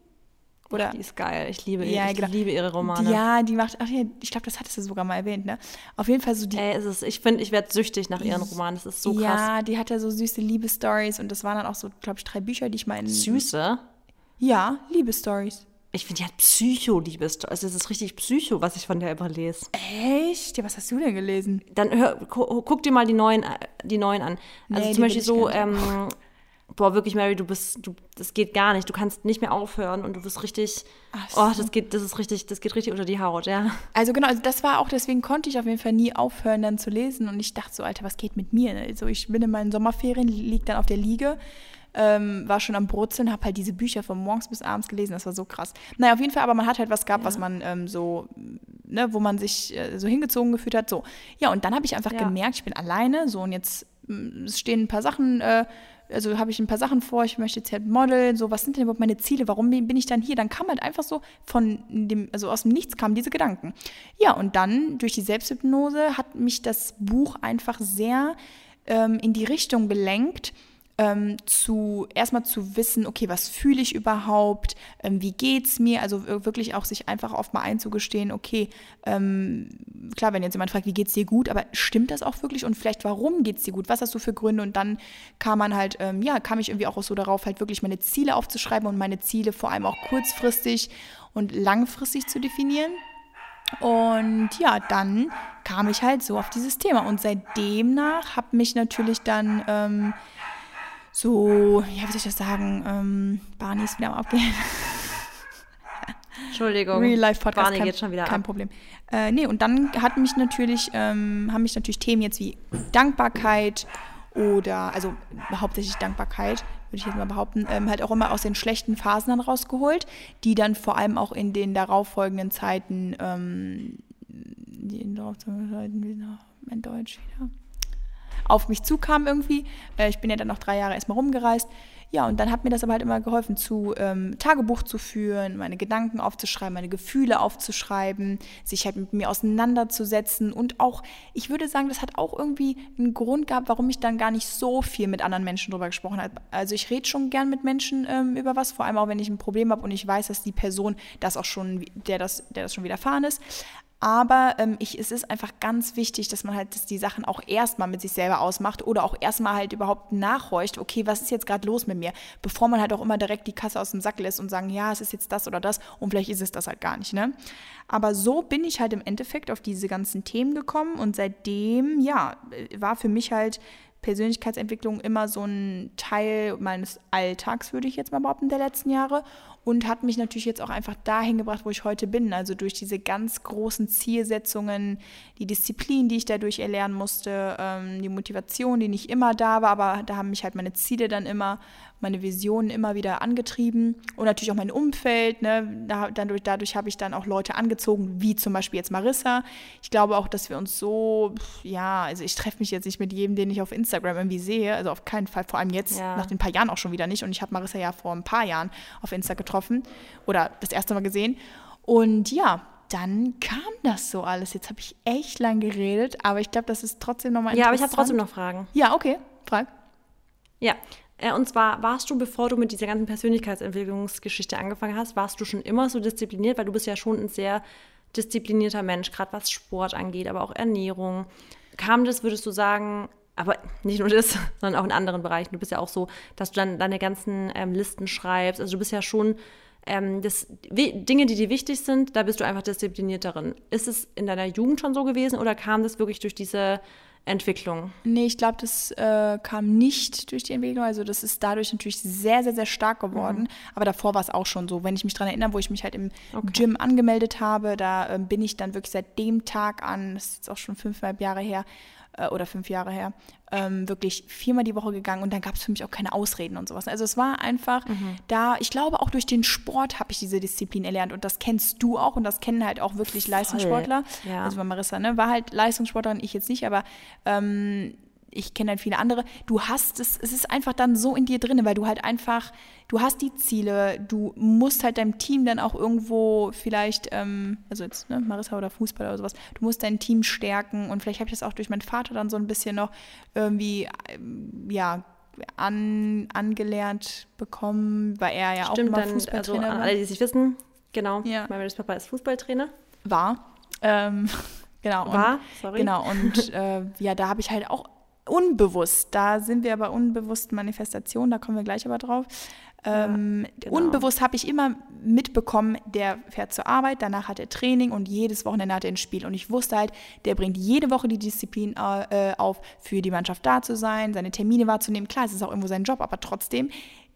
Speaker 2: Oder? Die ist geil. Ich liebe, ja, ich genau. liebe ihre Romane.
Speaker 1: Ja, die macht, ach ja, ich glaube, das hattest du sogar mal erwähnt, ne? Auf jeden Fall so die.
Speaker 2: Ey, ist es, ich finde, ich werde süchtig nach ihren Romanen. Das ist so krass.
Speaker 1: Ja, die hat ja so süße Liebesstories und das waren dann auch so, glaube ich, drei Bücher, die ich mal in.
Speaker 2: Süße?
Speaker 1: Ja, Liebesstories.
Speaker 2: Ich finde, die hat Psycho-Liebe. Also, es ist richtig Psycho, was ich von der immer lese.
Speaker 1: Echt? Ja, was hast du denn gelesen?
Speaker 2: Dann hör, gu guck dir mal die neuen, die neuen an. Also, nee, zum Beispiel so, ähm, boah, wirklich, Mary, du bist, du, das geht gar nicht. Du kannst nicht mehr aufhören und du bist richtig, so. oh, das geht, das ist richtig, das geht richtig unter die Haut, ja.
Speaker 1: Also, genau, also das war auch, deswegen konnte ich auf jeden Fall nie aufhören, dann zu lesen. Und ich dachte so, Alter, was geht mit mir? Also, ich bin in meinen Sommerferien, liege dann auf der Liege ähm, war schon am Brutzeln, habe halt diese Bücher von morgens bis abends gelesen, das war so krass. Naja, auf jeden Fall, aber man hat halt was gehabt, ja. was man ähm, so, ne, wo man sich äh, so hingezogen gefühlt hat, so. Ja, und dann habe ich einfach ja. gemerkt, ich bin alleine, so, und jetzt mm, stehen ein paar Sachen, äh, also habe ich ein paar Sachen vor, ich möchte jetzt halt modeln, so, was sind denn überhaupt meine Ziele, warum bin ich dann hier? Dann kam halt einfach so von dem, also aus dem Nichts kamen diese Gedanken. Ja, und dann durch die Selbsthypnose hat mich das Buch einfach sehr ähm, in die Richtung gelenkt, ähm, zu erstmal zu wissen, okay, was fühle ich überhaupt, ähm, wie geht's mir, also wirklich auch sich einfach oft mal einzugestehen, okay, ähm, klar, wenn jetzt jemand fragt, wie geht's dir gut, aber stimmt das auch wirklich und vielleicht warum geht's dir gut, was hast du für Gründe und dann kam man halt, ähm, ja, kam ich irgendwie auch so darauf, halt wirklich meine Ziele aufzuschreiben und meine Ziele vor allem auch kurzfristig und langfristig zu definieren. Und ja, dann kam ich halt so auf dieses Thema. Und seitdem nach habe mich natürlich dann ähm, so, ja, wie soll ich das sagen, ähm, Barney ist wieder am Abgehen.
Speaker 2: Entschuldigung.
Speaker 1: Real Life Podcast.
Speaker 2: Barney kein, geht schon wieder
Speaker 1: Kein ab. Problem. Äh, nee, und dann hat mich natürlich, ähm, haben mich natürlich Themen jetzt wie Dankbarkeit oder, also hauptsächlich Dankbarkeit, würde ich jetzt mal behaupten, ähm, halt auch immer aus den schlechten Phasen dann rausgeholt, die dann vor allem auch in den darauffolgenden Zeiten, ähm, die in darauffolgenden Zeiten, mein Deutsch wieder auf mich zukam irgendwie. Äh, ich bin ja dann noch drei Jahre erstmal rumgereist. Ja, und dann hat mir das aber halt immer geholfen, zu ähm, Tagebuch zu führen, meine Gedanken aufzuschreiben, meine Gefühle aufzuschreiben, sich halt mit mir auseinanderzusetzen. Und auch, ich würde sagen, das hat auch irgendwie einen Grund gehabt, warum ich dann gar nicht so viel mit anderen Menschen drüber gesprochen habe. Also ich rede schon gern mit Menschen ähm, über was, vor allem auch wenn ich ein Problem habe und ich weiß, dass die Person das auch schon, der das, der das schon widerfahren ist. Aber ähm, ich, es ist einfach ganz wichtig, dass man halt dass die Sachen auch erstmal mit sich selber ausmacht oder auch erstmal halt überhaupt nachhorcht, okay, was ist jetzt gerade los mit mir, bevor man halt auch immer direkt die Kasse aus dem Sack lässt und sagen, ja, es ist jetzt das oder das und vielleicht ist es das halt gar nicht, ne? Aber so bin ich halt im Endeffekt auf diese ganzen Themen gekommen und seitdem, ja, war für mich halt Persönlichkeitsentwicklung immer so ein Teil meines Alltags, würde ich jetzt mal behaupten, der letzten Jahre und hat mich natürlich jetzt auch einfach dahin gebracht, wo ich heute bin. Also durch diese ganz großen Zielsetzungen, die Disziplin, die ich dadurch erlernen musste, ähm, die Motivation, die nicht immer da war, aber da haben mich halt meine Ziele dann immer meine Visionen immer wieder angetrieben und natürlich auch mein Umfeld. Ne? Da, dadurch dadurch habe ich dann auch Leute angezogen, wie zum Beispiel jetzt Marissa. Ich glaube auch, dass wir uns so, ja, also ich treffe mich jetzt nicht mit jedem, den ich auf Instagram irgendwie sehe, also auf keinen Fall, vor allem jetzt, ja. nach den paar Jahren auch schon wieder nicht. Und ich habe Marissa ja vor ein paar Jahren auf Insta getroffen oder das erste Mal gesehen. Und ja, dann kam das so alles. Jetzt habe ich echt lang geredet, aber ich glaube, das ist trotzdem nochmal
Speaker 2: interessant. Ja, aber ich habe trotzdem noch Fragen.
Speaker 1: Ja, okay, frag.
Speaker 2: Ja, und zwar warst du, bevor du mit dieser ganzen Persönlichkeitsentwicklungsgeschichte angefangen hast, warst du schon immer so diszipliniert, weil du bist ja schon ein sehr disziplinierter Mensch, gerade was Sport angeht, aber auch Ernährung. Kam das, würdest du sagen, aber nicht nur das, sondern auch in anderen Bereichen. Du bist ja auch so, dass du dann deine ganzen ähm, Listen schreibst. Also du bist ja schon ähm, das, Dinge, die dir wichtig sind, da bist du einfach diszipliniert darin. Ist es in deiner Jugend schon so gewesen oder kam das wirklich durch diese Entwicklung?
Speaker 1: Nee, ich glaube, das äh, kam nicht durch die Entwicklung. Also das ist dadurch natürlich sehr, sehr, sehr stark geworden. Mhm. Aber davor war es auch schon so. Wenn ich mich daran erinnere, wo ich mich halt im okay. Gym angemeldet habe, da äh, bin ich dann wirklich seit dem Tag an, das ist jetzt auch schon fünfeinhalb Jahre her, äh, oder fünf Jahre her, ähm, wirklich viermal die Woche gegangen und dann gab es für mich auch keine Ausreden und sowas. Also es war einfach mhm. da, ich glaube auch durch den Sport habe ich diese Disziplin erlernt und das kennst du auch und das kennen halt auch wirklich. Leistungssportler. Ja. Also bei Marissa, ne, war halt Leistungssportlerin, ich jetzt nicht, aber ähm, ich kenne halt viele andere, du hast es, es ist einfach dann so in dir drin, weil du halt einfach, du hast die Ziele, du musst halt deinem Team dann auch irgendwo vielleicht, ähm, also jetzt ne, Marissa oder Fußball oder sowas, du musst dein Team stärken und vielleicht habe ich das auch durch meinen Vater dann so ein bisschen noch irgendwie, ähm, ja, an, angelernt bekommen, weil er ja Stimmt, auch mal Fußballtrainer
Speaker 2: dann, also, war. alle, die sich wissen, genau, ja. mein Papa ist Fußballtrainer.
Speaker 1: War. Ähm, genau.
Speaker 2: War,
Speaker 1: und,
Speaker 2: sorry.
Speaker 1: Genau, und äh, ja, da habe ich halt auch unbewusst, da sind wir bei unbewussten Manifestationen, da kommen wir gleich aber drauf. Ähm, ja, genau. Unbewusst habe ich immer mitbekommen, der fährt zur Arbeit, danach hat er Training und jedes Wochenende hat er ein Spiel. Und ich wusste halt, der bringt jede Woche die Disziplin äh, auf, für die Mannschaft da zu sein, seine Termine wahrzunehmen. Klar, es ist auch irgendwo sein Job, aber trotzdem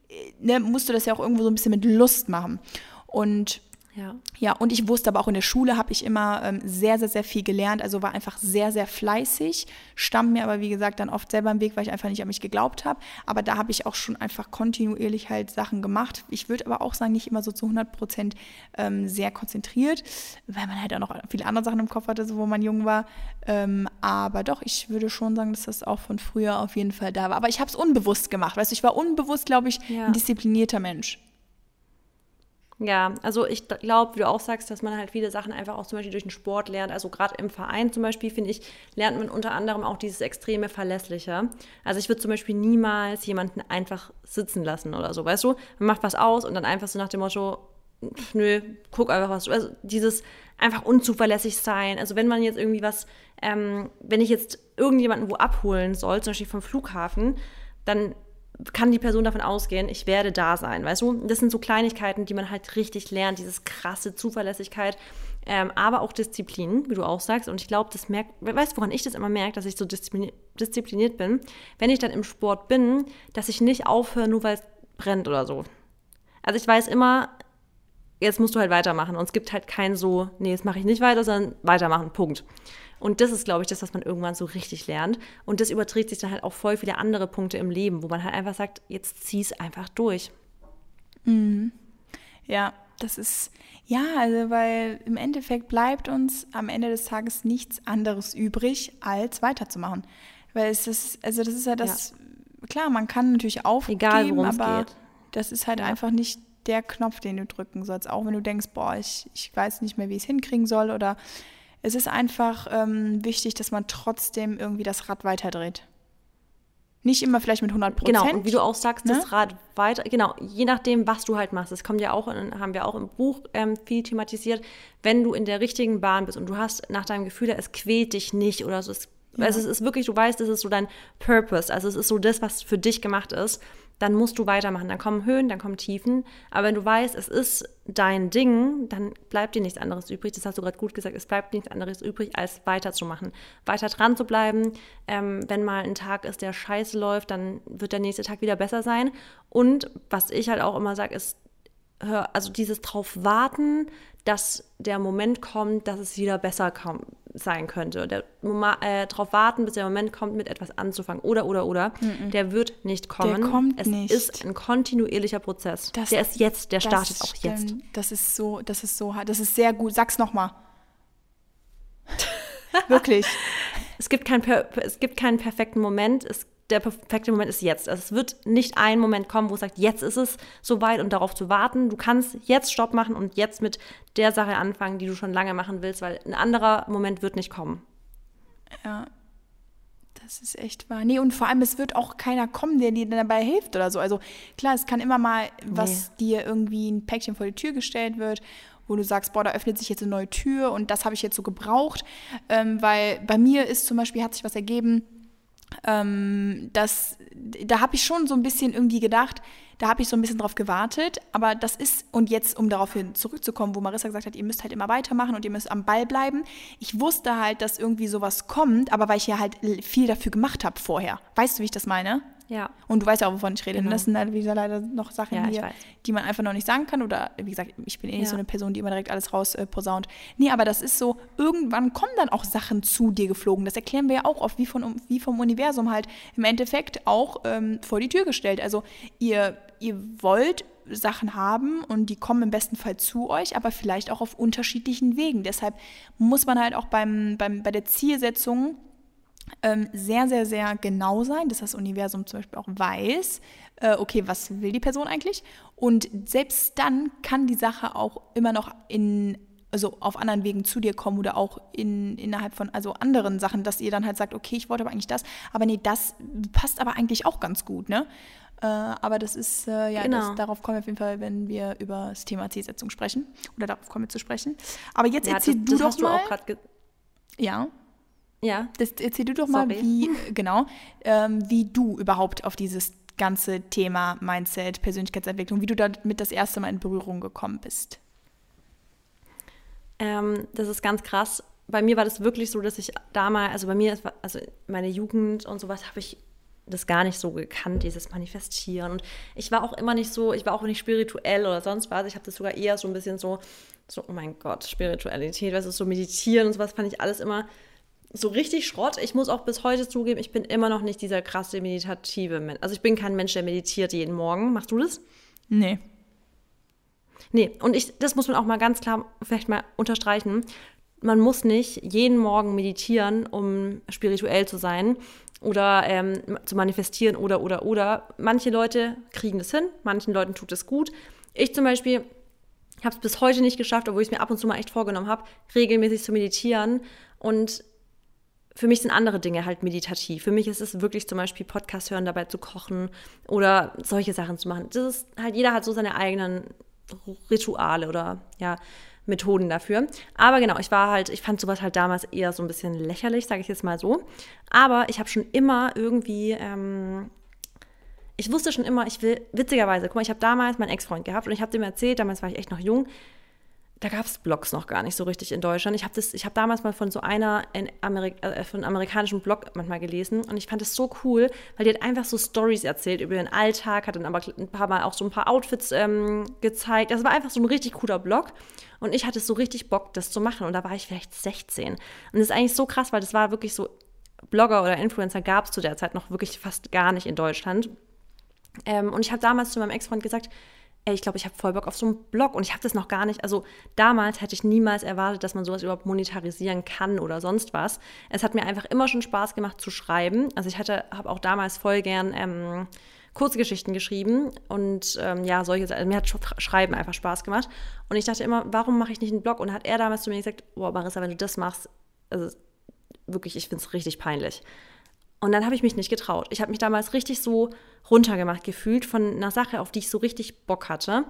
Speaker 1: äh, ne, musst du das ja auch irgendwo so ein bisschen mit Lust machen. Und ja. ja, und ich wusste aber auch in der Schule habe ich immer ähm, sehr, sehr, sehr viel gelernt. Also war einfach sehr, sehr fleißig, stand mir aber, wie gesagt, dann oft selber im Weg, weil ich einfach nicht an mich geglaubt habe. Aber da habe ich auch schon einfach kontinuierlich halt Sachen gemacht. Ich würde aber auch sagen, nicht immer so zu 100 Prozent ähm, sehr konzentriert, weil man halt auch noch viele andere Sachen im Kopf hatte, so wo man jung war. Ähm, aber doch, ich würde schon sagen, dass das auch von früher auf jeden Fall da war. Aber ich habe es unbewusst gemacht. Weißt du, ich war unbewusst, glaube ich, ja. ein disziplinierter Mensch.
Speaker 2: Ja, also ich glaube, wie du auch sagst, dass man halt viele Sachen einfach auch zum Beispiel durch den Sport lernt. Also gerade im Verein zum Beispiel, finde ich, lernt man unter anderem auch dieses extreme Verlässliche. Also ich würde zum Beispiel niemals jemanden einfach sitzen lassen oder so, weißt du? Man macht was aus und dann einfach so nach dem Motto, nö, guck einfach was. Also dieses einfach unzuverlässig sein. Also wenn man jetzt irgendwie was, ähm, wenn ich jetzt irgendjemanden wo abholen soll, zum Beispiel vom Flughafen, dann kann die Person davon ausgehen, ich werde da sein, weißt du? Das sind so Kleinigkeiten, die man halt richtig lernt, dieses krasse Zuverlässigkeit, ähm, aber auch Disziplin, wie du auch sagst. Und ich glaube, das merkt, weißt du, woran ich das immer merke, dass ich so diszipliniert bin, wenn ich dann im Sport bin, dass ich nicht aufhöre, nur weil es brennt oder so. Also ich weiß immer, jetzt musst du halt weitermachen. Und es gibt halt kein so, nee, jetzt mache ich nicht weiter, sondern weitermachen, Punkt. Und das ist, glaube ich, das, was man irgendwann so richtig lernt. Und das überträgt sich dann halt auch voll viele andere Punkte im Leben, wo man halt einfach sagt, jetzt zieh es einfach durch.
Speaker 1: Mhm. Ja, das ist, ja, also weil im Endeffekt bleibt uns am Ende des Tages nichts anderes übrig, als weiterzumachen. Weil es ist, also das ist ja das, ja. klar, man kann natürlich aufgeben, Egal, aber geht. das ist halt ja. einfach nicht der Knopf, den du drücken sollst. Auch wenn du denkst, boah, ich, ich weiß nicht mehr, wie ich es hinkriegen soll oder es ist einfach ähm, wichtig, dass man trotzdem irgendwie das Rad weiterdreht. Nicht immer vielleicht mit 100 Prozent.
Speaker 2: Genau, und wie du auch sagst, ne? das Rad weiter, genau, je nachdem, was du halt machst. Das kommt ja auch, haben wir auch im Buch ähm, viel thematisiert. Wenn du in der richtigen Bahn bist und du hast nach deinem Gefühl, es quält dich nicht oder so, es, ja. also es ist wirklich, du weißt, es ist so dein Purpose, also es ist so das, was für dich gemacht ist dann musst du weitermachen. Dann kommen Höhen, dann kommen Tiefen. Aber wenn du weißt, es ist dein Ding, dann bleibt dir nichts anderes übrig. Das hast du gerade gut gesagt. Es bleibt nichts anderes übrig, als weiterzumachen. Weiter dran zu bleiben. Ähm, wenn mal ein Tag ist, der scheiße läuft, dann wird der nächste Tag wieder besser sein. Und was ich halt auch immer sage, ist, also dieses drauf warten, dass der Moment kommt, dass es wieder besser kommt sein könnte. Der, äh, darauf warten, bis der Moment kommt, mit etwas anzufangen. Oder, oder, oder. Mm -mm. Der wird nicht kommen.
Speaker 1: Der kommt
Speaker 2: es
Speaker 1: nicht.
Speaker 2: ist ein kontinuierlicher Prozess. Das, der ist jetzt, der startet auch
Speaker 1: stimmt. jetzt. Das ist so, das ist so hart. Das ist sehr gut. Sag's nochmal. Wirklich.
Speaker 2: Es gibt, kein, es gibt keinen perfekten Moment. Es der perfekte Moment ist jetzt. Also es wird nicht ein Moment kommen, wo es sagt, jetzt ist es soweit und darauf zu warten. Du kannst jetzt Stopp machen und jetzt mit der Sache anfangen, die du schon lange machen willst, weil ein anderer Moment wird nicht kommen.
Speaker 1: Ja, das ist echt wahr. Nee, und vor allem, es wird auch keiner kommen, der dir dabei hilft oder so. Also klar, es kann immer mal, was nee. dir irgendwie ein Päckchen vor die Tür gestellt wird wo du sagst, boah, da öffnet sich jetzt eine neue Tür und das habe ich jetzt so gebraucht, ähm, weil bei mir ist zum Beispiel, hat sich was ergeben, ähm, das, da habe ich schon so ein bisschen irgendwie gedacht, da habe ich so ein bisschen drauf gewartet, aber das ist, und jetzt, um darauf hin zurückzukommen, wo Marissa gesagt hat, ihr müsst halt immer weitermachen und ihr müsst am Ball bleiben. Ich wusste halt, dass irgendwie sowas kommt, aber weil ich ja halt viel dafür gemacht habe vorher. Weißt du, wie ich das meine?
Speaker 2: Ja.
Speaker 1: Und du weißt ja auch, wovon ich rede. Genau. Das sind halt, wie gesagt, leider noch Sachen ja, hier, die man einfach noch nicht sagen kann. Oder wie gesagt, ich bin eh nicht ja. so eine Person, die immer direkt alles raus äh, posaunt. Nee, aber das ist so, irgendwann kommen dann auch Sachen zu dir geflogen. Das erklären wir ja auch oft, wie, von, wie vom Universum halt im Endeffekt auch ähm, vor die Tür gestellt. Also ihr, ihr wollt Sachen haben und die kommen im besten Fall zu euch, aber vielleicht auch auf unterschiedlichen Wegen. Deshalb muss man halt auch beim, beim, bei der Zielsetzung sehr, sehr, sehr genau sein, dass das Universum zum Beispiel auch weiß, äh, okay, was will die Person eigentlich? Und selbst dann kann die Sache auch immer noch in also auf anderen Wegen zu dir kommen oder auch in, innerhalb von also anderen Sachen, dass ihr dann halt sagt, okay, ich wollte aber eigentlich das, aber nee, das passt aber eigentlich auch ganz gut, ne? Äh, aber das ist, äh, ja, genau. das, darauf kommen wir auf jeden Fall, wenn wir über das Thema Zielsetzung sprechen. Oder darauf kommen wir zu sprechen. Aber jetzt ja, erzähl das, du das doch mal. ja. Ja. Das, erzähl du doch Sorry. mal, wie, genau, ähm, wie du überhaupt auf dieses ganze Thema Mindset, Persönlichkeitsentwicklung, wie du damit das erste Mal in Berührung gekommen bist.
Speaker 2: Ähm, das ist ganz krass. Bei mir war das wirklich so, dass ich damals, also bei mir, also meine Jugend und sowas, habe ich das gar nicht so gekannt, dieses Manifestieren. Und ich war auch immer nicht so, ich war auch nicht spirituell oder sonst was. Ich habe das sogar eher so ein bisschen so, so, oh mein Gott, Spiritualität, was ist so meditieren und sowas, fand ich alles immer so richtig Schrott. Ich muss auch bis heute zugeben, ich bin immer noch nicht dieser krasse meditative Mensch. Also ich bin kein Mensch, der meditiert jeden Morgen. Machst du das?
Speaker 1: Nee.
Speaker 2: Nee, und ich, das muss man auch mal ganz klar vielleicht mal unterstreichen. Man muss nicht jeden Morgen meditieren, um spirituell zu sein oder ähm, zu manifestieren oder, oder, oder. Manche Leute kriegen das hin, manchen Leuten tut es gut. Ich zum Beispiel habe es bis heute nicht geschafft, obwohl ich es mir ab und zu mal echt vorgenommen habe, regelmäßig zu meditieren. Und für mich sind andere Dinge halt meditativ. Für mich ist es wirklich zum Beispiel Podcast hören, dabei zu kochen oder solche Sachen zu machen. Das ist halt, jeder hat so seine eigenen Rituale oder ja, Methoden dafür. Aber genau, ich war halt, ich fand sowas halt damals eher so ein bisschen lächerlich, sage ich jetzt mal so. Aber ich habe schon immer irgendwie, ähm, ich wusste schon immer, ich will, witzigerweise, guck mal, ich habe damals meinen Ex-Freund gehabt und ich habe dem erzählt, damals war ich echt noch jung, da gab es Blogs noch gar nicht so richtig in Deutschland. Ich habe hab damals mal von so einer Amerik äh, von einem amerikanischen Blog manchmal gelesen und ich fand es so cool, weil die hat einfach so Stories erzählt über ihren Alltag, hat dann aber ein paar Mal auch so ein paar Outfits ähm, gezeigt. Das war einfach so ein richtig cooler Blog und ich hatte so richtig Bock, das zu machen und da war ich vielleicht 16. Und das ist eigentlich so krass, weil das war wirklich so, Blogger oder Influencer gab es zu der Zeit noch wirklich fast gar nicht in Deutschland. Ähm, und ich habe damals zu meinem Ex-Freund gesagt, ey, ich glaube, ich habe voll Bock auf so einen Blog und ich habe das noch gar nicht, also damals hätte ich niemals erwartet, dass man sowas überhaupt monetarisieren kann oder sonst was. Es hat mir einfach immer schon Spaß gemacht zu schreiben. Also ich hatte, habe auch damals voll gern ähm, Kurzgeschichten geschrieben und ähm, ja, solche, also mir hat Schreiben einfach Spaß gemacht. Und ich dachte immer, warum mache ich nicht einen Blog? Und hat er damals zu mir gesagt, boah, Marissa, wenn du das machst, also wirklich, ich finde es richtig peinlich. Und dann habe ich mich nicht getraut. Ich habe mich damals richtig so runtergemacht gefühlt von einer Sache, auf die ich so richtig Bock hatte.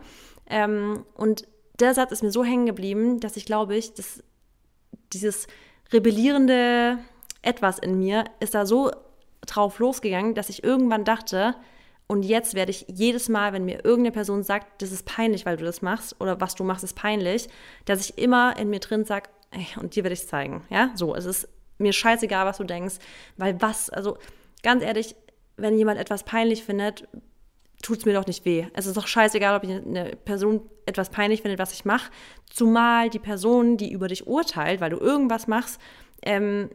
Speaker 2: Ähm, und der Satz ist mir so hängen geblieben, dass ich glaube ich, dass dieses rebellierende Etwas in mir ist da so drauf losgegangen, dass ich irgendwann dachte, und jetzt werde ich jedes Mal, wenn mir irgendeine Person sagt, das ist peinlich, weil du das machst, oder was du machst, ist peinlich, dass ich immer in mir drin sage, und dir werde ich es zeigen. Ja, so, es ist mir scheißegal, was du denkst, weil was, also ganz ehrlich, wenn jemand etwas peinlich findet, tut es mir doch nicht weh. Es ist doch scheißegal, ob eine Person etwas peinlich findet, was ich mache. Zumal die Person, die über dich urteilt, weil du irgendwas machst, ähm,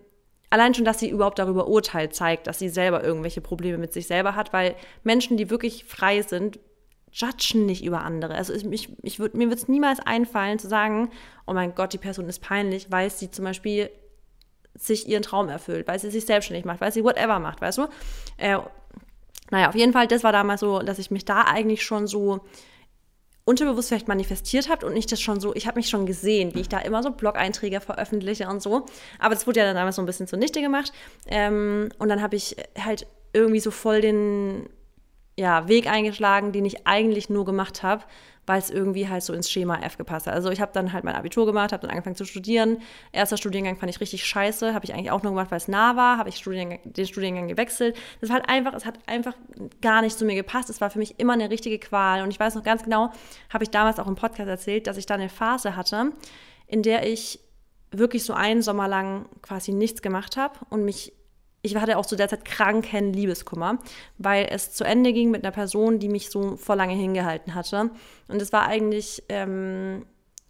Speaker 2: allein schon, dass sie überhaupt darüber urteilt, zeigt, dass sie selber irgendwelche Probleme mit sich selber hat, weil Menschen, die wirklich frei sind, judgen nicht über andere. Also ich, ich würd, mir wird es niemals einfallen zu sagen, oh mein Gott, die Person ist peinlich, weil sie zum Beispiel sich ihren Traum erfüllt, weil sie sich selbstständig macht, weil sie whatever macht, weißt du? Äh, naja, auf jeden Fall, das war damals so, dass ich mich da eigentlich schon so unterbewusst vielleicht manifestiert habe und ich das schon so, ich habe mich schon gesehen, wie ich da immer so Blog-Einträge veröffentliche und so. Aber das wurde ja dann damals so ein bisschen zunichte gemacht. Ähm, und dann habe ich halt irgendwie so voll den ja, Weg eingeschlagen, den ich eigentlich nur gemacht habe, weil es irgendwie halt so ins Schema F gepasst hat. Also ich habe dann halt mein Abitur gemacht, habe dann angefangen zu studieren. Erster Studiengang fand ich richtig scheiße, habe ich eigentlich auch nur gemacht, weil es nah war, habe ich Studiengang, den Studiengang gewechselt. Das war halt einfach, es hat einfach gar nicht zu mir gepasst. Es war für mich immer eine richtige Qual. Und ich weiß noch ganz genau, habe ich damals auch im Podcast erzählt, dass ich da eine Phase hatte, in der ich wirklich so einen Sommer lang quasi nichts gemacht habe und mich ich hatte auch zu der Zeit kranken Liebeskummer, weil es zu Ende ging mit einer Person, die mich so vor lange hingehalten hatte. Und es war eigentlich, ähm,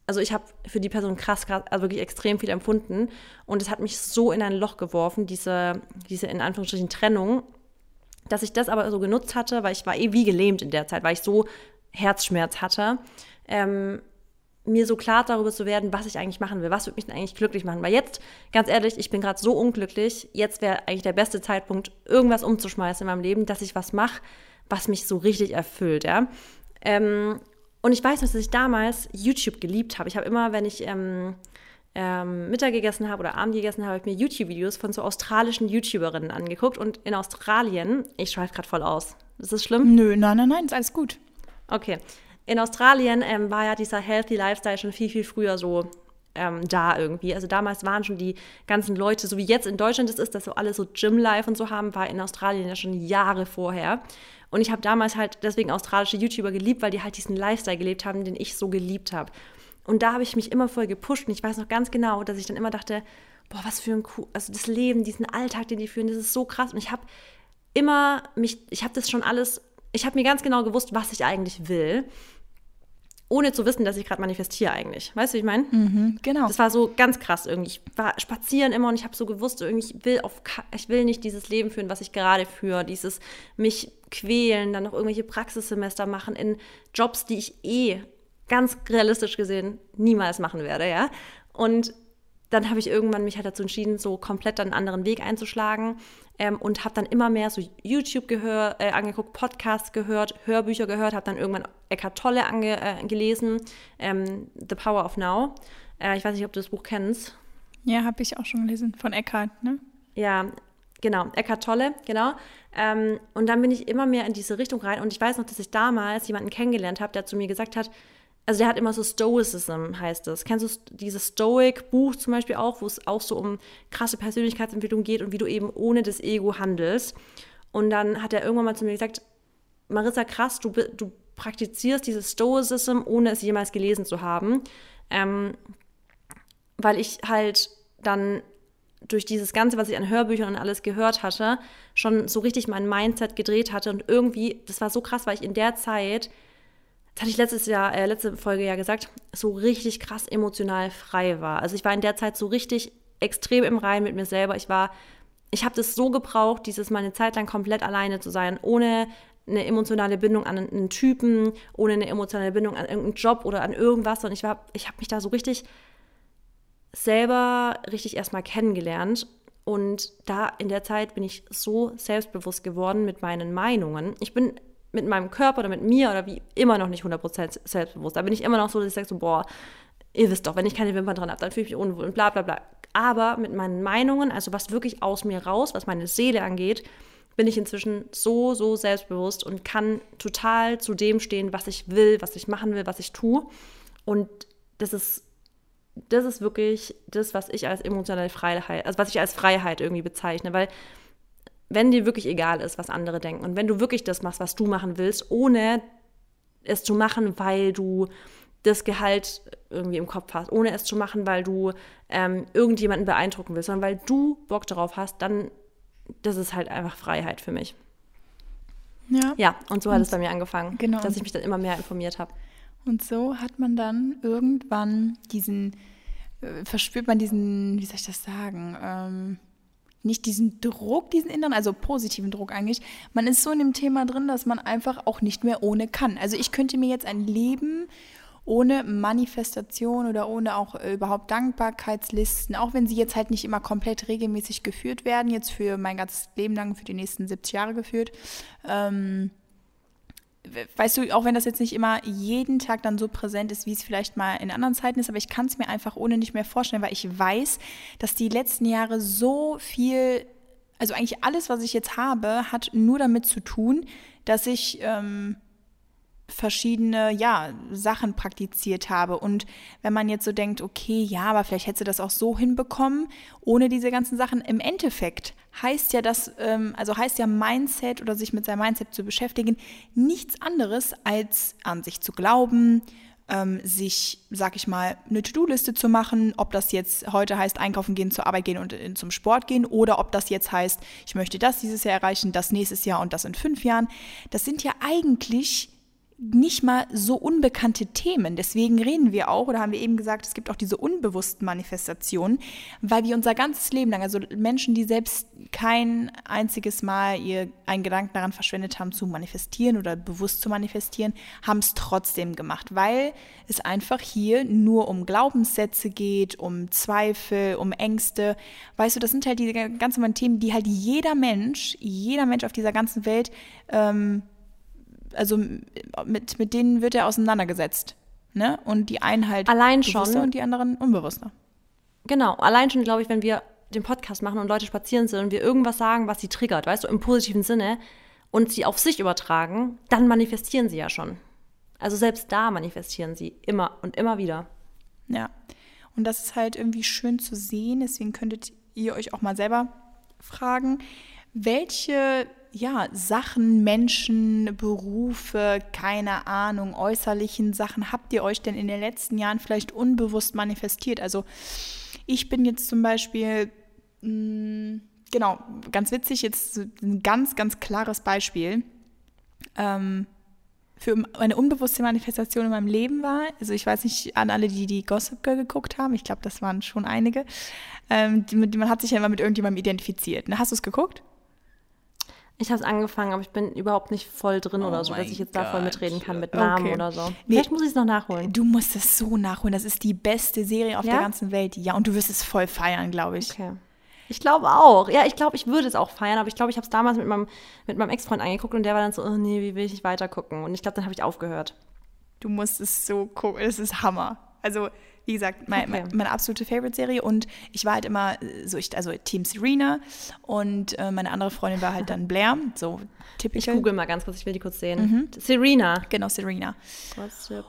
Speaker 2: also ich habe für die Person krass, krass, also wirklich extrem viel empfunden. Und es hat mich so in ein Loch geworfen, diese, diese in Anführungsstrichen Trennung, dass ich das aber so genutzt hatte, weil ich war eh wie gelähmt in der Zeit, weil ich so Herzschmerz hatte. Ähm, mir so klar darüber zu werden, was ich eigentlich machen will, was würde mich denn eigentlich glücklich machen. Weil jetzt, ganz ehrlich, ich bin gerade so unglücklich, jetzt wäre eigentlich der beste Zeitpunkt, irgendwas umzuschmeißen in meinem Leben, dass ich was mache, was mich so richtig erfüllt, ja. Ähm, und ich weiß noch, dass ich damals YouTube geliebt habe. Ich habe immer, wenn ich ähm, ähm, Mittag gegessen habe oder Abend gegessen habe, habe ich mir YouTube-Videos von so australischen YouTuberinnen angeguckt. Und in Australien, ich schweife gerade voll aus. Ist das schlimm?
Speaker 1: Nö, nein, nein, nein, ist alles gut.
Speaker 2: Okay in Australien ähm, war ja dieser Healthy Lifestyle schon viel, viel früher so ähm, da irgendwie. Also damals waren schon die ganzen Leute, so wie jetzt in Deutschland es ist, dass so alle so Gym-Life und so haben, war in Australien ja schon Jahre vorher. Und ich habe damals halt deswegen australische YouTuber geliebt, weil die halt diesen Lifestyle gelebt haben, den ich so geliebt habe. Und da habe ich mich immer voll gepusht und ich weiß noch ganz genau, dass ich dann immer dachte, boah, was für ein cool, also das Leben, diesen Alltag, den die führen, das ist so krass. Und ich habe immer mich, ich habe das schon alles, ich habe mir ganz genau gewusst, was ich eigentlich will ohne zu wissen, dass ich gerade manifestiere eigentlich. Weißt du, wie ich meine?
Speaker 1: Mhm, genau.
Speaker 2: Das war so ganz krass irgendwie. Ich war spazieren immer und ich habe so gewusst, irgendwie, ich will, auf, ich will nicht dieses Leben führen, was ich gerade führe. Dieses mich quälen, dann noch irgendwelche Praxissemester machen in Jobs, die ich eh ganz realistisch gesehen niemals machen werde, ja. Und dann habe ich irgendwann mich halt dazu entschieden, so komplett einen anderen Weg einzuschlagen ähm, und habe dann immer mehr so YouTube gehör, äh, angeguckt, Podcasts gehört, Hörbücher gehört, habe dann irgendwann Eckhart Tolle ange, äh, gelesen, ähm, The Power of Now. Äh, ich weiß nicht, ob du das Buch kennst.
Speaker 1: Ja, habe ich auch schon gelesen, von Eckhart, ne?
Speaker 2: Ja, genau, Eckhart Tolle, genau. Ähm, und dann bin ich immer mehr in diese Richtung rein und ich weiß noch, dass ich damals jemanden kennengelernt habe, der zu mir gesagt hat, also der hat immer so Stoicism, heißt das. Kennst du dieses Stoic-Buch zum Beispiel auch, wo es auch so um krasse Persönlichkeitsentwicklung geht und wie du eben ohne das Ego handelst. Und dann hat er irgendwann mal zu mir gesagt, Marissa, krass, du, du praktizierst dieses Stoicism, ohne es jemals gelesen zu haben. Ähm, weil ich halt dann durch dieses Ganze, was ich an Hörbüchern und alles gehört hatte, schon so richtig mein Mindset gedreht hatte. Und irgendwie, das war so krass, weil ich in der Zeit das hatte ich letztes Jahr, äh, letzte Folge ja gesagt, so richtig krass emotional frei war. Also ich war in der Zeit so richtig extrem im Rein mit mir selber. Ich war, ich habe das so gebraucht, dieses mal eine Zeit lang komplett alleine zu sein, ohne eine emotionale Bindung an einen Typen, ohne eine emotionale Bindung an irgendeinen Job oder an irgendwas. Und ich war, ich habe mich da so richtig selber richtig erstmal kennengelernt. Und da in der Zeit bin ich so selbstbewusst geworden mit meinen Meinungen. Ich bin mit meinem Körper oder mit mir oder wie immer noch nicht 100% selbstbewusst. Da bin ich immer noch so, dass ich sage so, boah, ihr wisst doch, wenn ich keine Wimpern dran habe, dann fühle ich mich unwohl und bla bla bla. Aber mit meinen Meinungen, also was wirklich aus mir raus, was meine Seele angeht, bin ich inzwischen so, so selbstbewusst und kann total zu dem stehen, was ich will, was ich machen will, was ich tue. Und das ist, das ist wirklich das, was ich als emotionale Freiheit, also was ich als Freiheit irgendwie bezeichne, weil wenn dir wirklich egal ist, was andere denken und wenn du wirklich das machst, was du machen willst, ohne es zu machen, weil du das Gehalt irgendwie im Kopf hast, ohne es zu machen, weil du ähm, irgendjemanden beeindrucken willst, sondern weil du Bock darauf hast, dann das ist halt einfach Freiheit für mich. Ja. Ja, und so hat und, es bei mir angefangen, genau. dass ich mich dann immer mehr informiert habe.
Speaker 1: Und so hat man dann irgendwann diesen, äh, verspürt man diesen, wie soll ich das sagen, ähm, nicht diesen Druck, diesen inneren, also positiven Druck eigentlich. Man ist so in dem Thema drin, dass man einfach auch nicht mehr ohne kann. Also ich könnte mir jetzt ein Leben ohne Manifestation oder ohne auch äh, überhaupt Dankbarkeitslisten, auch wenn sie jetzt halt nicht immer komplett regelmäßig geführt werden, jetzt für mein ganzes Leben lang, für die nächsten 70 Jahre geführt. Ähm, weißt du, auch wenn das jetzt nicht immer jeden Tag dann so präsent ist, wie es vielleicht mal in anderen Zeiten ist, aber ich kann es mir einfach ohne nicht mehr vorstellen, weil ich weiß, dass die letzten Jahre so viel, also eigentlich alles, was ich jetzt habe, hat nur damit zu tun, dass ich ähm, verschiedene ja, Sachen praktiziert habe. Und wenn man jetzt so denkt, okay, ja, aber vielleicht hätte sie das auch so hinbekommen, ohne diese ganzen Sachen, im Endeffekt heißt ja das, ähm, also heißt ja Mindset oder sich mit seinem Mindset zu beschäftigen, nichts anderes als an sich zu glauben, ähm, sich, sag ich mal, eine To-Do-Liste zu machen, ob das jetzt heute heißt, einkaufen gehen, zur Arbeit gehen und in, zum Sport gehen oder ob das jetzt heißt, ich möchte das dieses Jahr erreichen, das nächstes Jahr und das in fünf Jahren. Das sind ja eigentlich nicht mal so unbekannte Themen. Deswegen reden wir auch, oder haben wir eben gesagt, es gibt auch diese unbewussten Manifestationen, weil wir unser ganzes Leben lang, also Menschen, die selbst kein einziges Mal ihr einen Gedanken daran verschwendet haben, zu manifestieren oder bewusst zu manifestieren, haben es trotzdem gemacht, weil es einfach hier nur um Glaubenssätze geht, um Zweifel, um Ängste. Weißt du, das sind halt diese ganzen Themen, die halt jeder Mensch, jeder Mensch auf dieser ganzen Welt ähm, also mit, mit denen wird er auseinandergesetzt. Ne? Und die einen halt
Speaker 2: allein schon
Speaker 1: und die anderen unbewusster.
Speaker 2: Genau, allein schon, glaube ich, wenn wir den Podcast machen und Leute spazieren sind und wir irgendwas sagen, was sie triggert, weißt du, im positiven Sinne, und sie auf sich übertragen, dann manifestieren sie ja schon. Also selbst da manifestieren sie immer und immer wieder.
Speaker 1: Ja. Und das ist halt irgendwie schön zu sehen. Deswegen könntet ihr euch auch mal selber fragen, welche ja, Sachen, Menschen, Berufe, keine Ahnung, äußerlichen Sachen habt ihr euch denn in den letzten Jahren vielleicht unbewusst manifestiert? Also ich bin jetzt zum Beispiel, mh, mm, genau, ganz witzig, jetzt ein ganz, ganz klares Beispiel. Ähm, für eine unbewusste Manifestation in meinem Leben war, also ich weiß nicht an alle, die die Gossip Girl geguckt haben, ich glaube, das waren schon einige, ähm, die, man hat sich ja immer mit irgendjemandem identifiziert. Ne? Hast du es geguckt?
Speaker 2: Ich habe es angefangen, aber ich bin überhaupt nicht voll drin oh oder so, dass ich jetzt Gott. da voll mitreden kann mit Namen okay. oder so. Vielleicht nee, muss ich es noch nachholen.
Speaker 1: Du musst es so nachholen. Das ist die beste Serie auf ja? der ganzen Welt. Ja, und du wirst es voll feiern, glaube ich.
Speaker 2: Okay. Ich glaube auch. Ja, ich glaube, ich würde es auch feiern, aber ich glaube, ich habe es damals mit meinem, mit meinem Ex-Freund angeguckt und der war dann so, oh nee, wie will ich nicht weiter gucken? Und ich glaube, dann habe ich aufgehört.
Speaker 1: Du musst es so gucken. Es ist Hammer. Also wie gesagt, mein, okay. meine absolute Favorite-Serie. Und ich war halt immer so, ich, also Team Serena und äh, meine andere Freundin war halt dann Blair, so typisch.
Speaker 2: Ich google mal ganz kurz, ich will die kurz sehen. Mhm. Serena.
Speaker 1: Genau, Serena.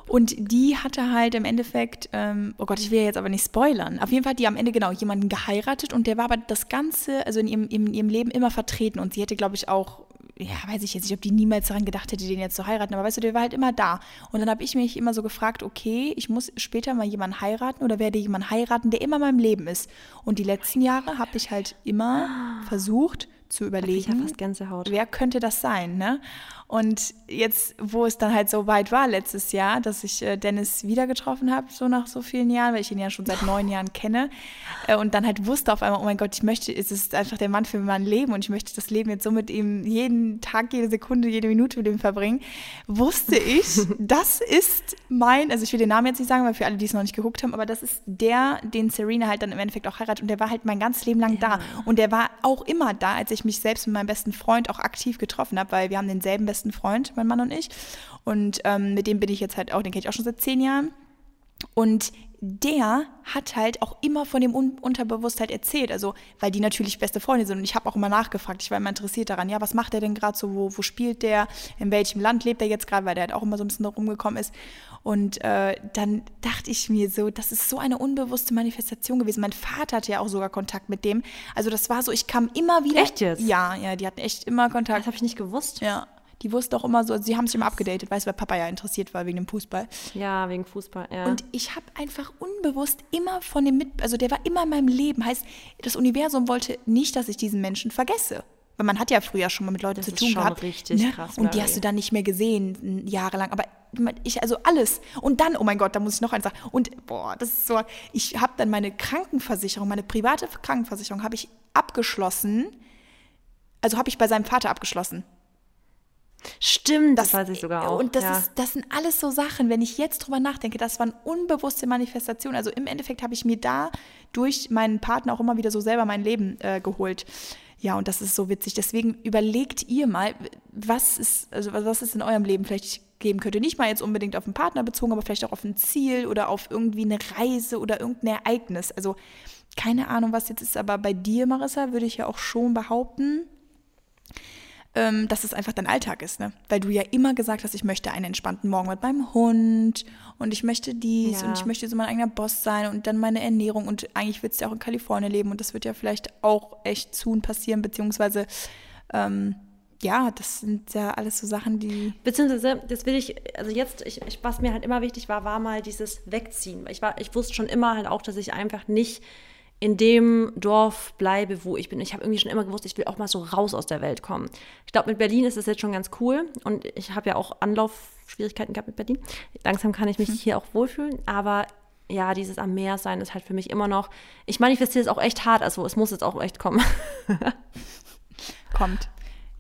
Speaker 1: Und die hatte halt im Endeffekt, ähm, oh Gott, ich will ja jetzt aber nicht spoilern. Auf jeden Fall hat die am Ende genau jemanden geheiratet und der war aber das Ganze, also in ihrem, in ihrem Leben immer vertreten. Und sie hätte, glaube ich, auch ja, weiß ich jetzt nicht, ob die niemals daran gedacht hätte, den jetzt zu heiraten, aber weißt du, der war halt immer da. Und dann habe ich mich immer so gefragt, okay, ich muss später mal jemanden heiraten oder werde jemanden heiraten, der immer in meinem Leben ist. Und die letzten Jahre habe ich halt immer versucht zu überlegen, wer könnte das sein, ne? Und jetzt, wo es dann halt so weit war letztes Jahr, dass ich äh, Dennis wieder getroffen habe, so nach so vielen Jahren, weil ich ihn ja schon seit neun Jahren kenne äh, und dann halt wusste auf einmal, oh mein Gott, ich möchte, es ist einfach der Mann für mein Leben und ich möchte das Leben jetzt so mit ihm jeden Tag, jede Sekunde, jede Minute mit ihm verbringen, wusste ich, das ist mein, also ich will den Namen jetzt nicht sagen, weil für alle, die es noch nicht geguckt haben, aber das ist der, den Serena halt dann im Endeffekt auch heiratet und der war halt mein ganzes Leben lang ja. da und der war auch immer da, als ich mich selbst mit meinem besten Freund auch aktiv getroffen habe, weil wir haben denselben besten besten Freund, mein Mann und ich. Und ähm, mit dem bin ich jetzt halt auch, den kenne ich auch schon seit zehn Jahren. Und der hat halt auch immer von dem Un Unterbewusstheit erzählt, also weil die natürlich beste Freunde sind und ich habe auch immer nachgefragt, ich war immer interessiert daran, ja, was macht er denn gerade so, wo, wo spielt der, in welchem Land lebt er jetzt gerade, weil der halt auch immer so ein bisschen rumgekommen ist und äh, dann dachte ich mir so, das ist so eine unbewusste Manifestation gewesen. Mein Vater hatte ja auch sogar Kontakt mit dem, also das war so, ich kam immer wieder.
Speaker 2: Echt jetzt?
Speaker 1: Ja, ja, die hatten echt immer Kontakt.
Speaker 2: Das habe ich nicht gewusst.
Speaker 1: Ja die wusste auch immer so, sie haben sich immer abgedatet, weißt du, weil Papa ja interessiert war wegen dem Fußball.
Speaker 2: Ja, wegen Fußball, ja.
Speaker 1: Und ich habe einfach unbewusst immer von dem mit, also der war immer in meinem Leben. Heißt, das Universum wollte nicht, dass ich diesen Menschen vergesse. Weil man hat ja früher schon mal mit Leuten das zu tun gehabt. Das ist schon richtig ne? krass. Und die hast du dann nicht mehr gesehen, jahrelang. Aber ich, also alles. Und dann, oh mein Gott, da muss ich noch eins sagen. Und boah, das ist so, ich habe dann meine Krankenversicherung, meine private Krankenversicherung habe ich abgeschlossen. Also habe ich bei seinem Vater abgeschlossen.
Speaker 2: Stimmt, das, das weiß ich sogar auch.
Speaker 1: Und das, ja. ist, das sind alles so Sachen, wenn ich jetzt drüber nachdenke, das waren unbewusste Manifestationen. Also im Endeffekt habe ich mir da durch meinen Partner auch immer wieder so selber mein Leben äh, geholt. Ja, und das ist so witzig. Deswegen überlegt ihr mal, was ist, also was ist in eurem Leben vielleicht geben könnte. Nicht mal jetzt unbedingt auf den Partner bezogen, aber vielleicht auch auf ein Ziel oder auf irgendwie eine Reise oder irgendein Ereignis. Also keine Ahnung, was jetzt ist, aber bei dir, Marissa, würde ich ja auch schon behaupten, ähm, dass es einfach dein Alltag ist, ne? Weil du ja immer gesagt hast, ich möchte einen entspannten Morgen mit meinem Hund und ich möchte dies ja. und ich möchte so mein eigener Boss sein und dann meine Ernährung und eigentlich willst du ja auch in Kalifornien leben und das wird ja vielleicht auch echt soon passieren, beziehungsweise ähm, ja, das sind ja alles so Sachen, die.
Speaker 2: Beziehungsweise, das will ich, also jetzt, ich, ich, was mir halt immer wichtig war, war mal dieses Wegziehen. Ich, war, ich wusste schon immer halt auch, dass ich einfach nicht in dem Dorf bleibe, wo ich bin. Ich habe irgendwie schon immer gewusst, ich will auch mal so raus aus der Welt kommen. Ich glaube, mit Berlin ist das jetzt schon ganz cool und ich habe ja auch Anlaufschwierigkeiten gehabt mit Berlin. Langsam kann ich mich hm. hier auch wohlfühlen, aber ja, dieses am Meer sein ist halt für mich immer noch. Ich manifestiere es auch echt hart, also es muss jetzt auch echt kommen.
Speaker 1: Kommt.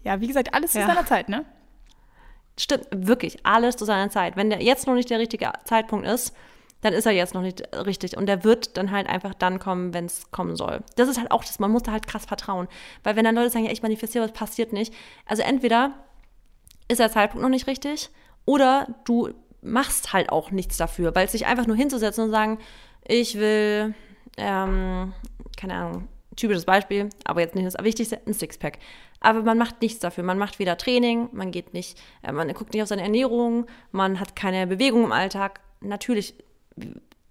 Speaker 1: Ja, wie gesagt, alles zu ja. seiner Zeit, ne?
Speaker 2: Stimmt, wirklich, alles zu seiner Zeit. Wenn der jetzt noch nicht der richtige Zeitpunkt ist, dann ist er jetzt noch nicht richtig. Und der wird dann halt einfach dann kommen, wenn es kommen soll. Das ist halt auch das, man muss da halt krass vertrauen. Weil wenn dann Leute sagen, ja, ich manifestiere, was passiert nicht. Also entweder ist der Zeitpunkt noch nicht richtig oder du machst halt auch nichts dafür, weil sich einfach nur hinzusetzen und sagen, ich will, ähm, keine Ahnung, typisches Beispiel, aber jetzt nicht das Wichtigste, ein Sixpack. Aber man macht nichts dafür. Man macht weder Training, man geht nicht, äh, man guckt nicht auf seine Ernährung, man hat keine Bewegung im Alltag. Natürlich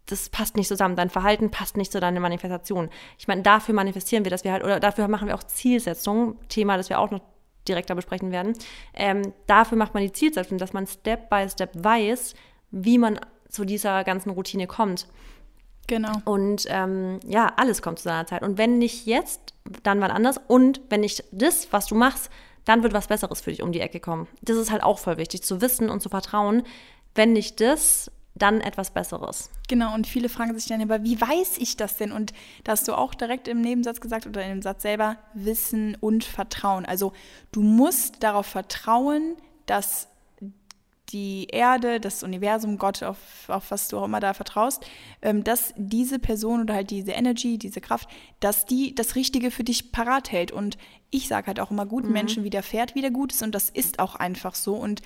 Speaker 2: das passt nicht zusammen. Dein Verhalten passt nicht zu deiner Manifestation. Ich meine, dafür manifestieren wir, dass wir halt, oder dafür machen wir auch Zielsetzungen, Thema, das wir auch noch direkter besprechen werden. Ähm, dafür macht man die Zielsetzung, dass man Step by Step weiß, wie man zu dieser ganzen Routine kommt.
Speaker 1: Genau.
Speaker 2: Und ähm, ja, alles kommt zu seiner Zeit. Und wenn nicht jetzt, dann wann anders. Und wenn nicht das, was du machst, dann wird was Besseres für dich um die Ecke kommen. Das ist halt auch voll wichtig, zu wissen und zu vertrauen. Wenn nicht das, dann etwas Besseres.
Speaker 1: Genau, und viele fragen sich dann aber, wie weiß ich das denn? Und da hast du auch direkt im Nebensatz gesagt oder in dem Satz selber, Wissen und Vertrauen. Also du musst darauf vertrauen, dass die Erde, das Universum, Gott, auf, auf was du auch immer da vertraust, ähm, dass diese Person oder halt diese Energy, diese Kraft, dass die das Richtige für dich parat hält. Und ich sage halt auch immer, guten mhm. Menschen widerfährt wieder Gutes und das ist auch einfach so. Und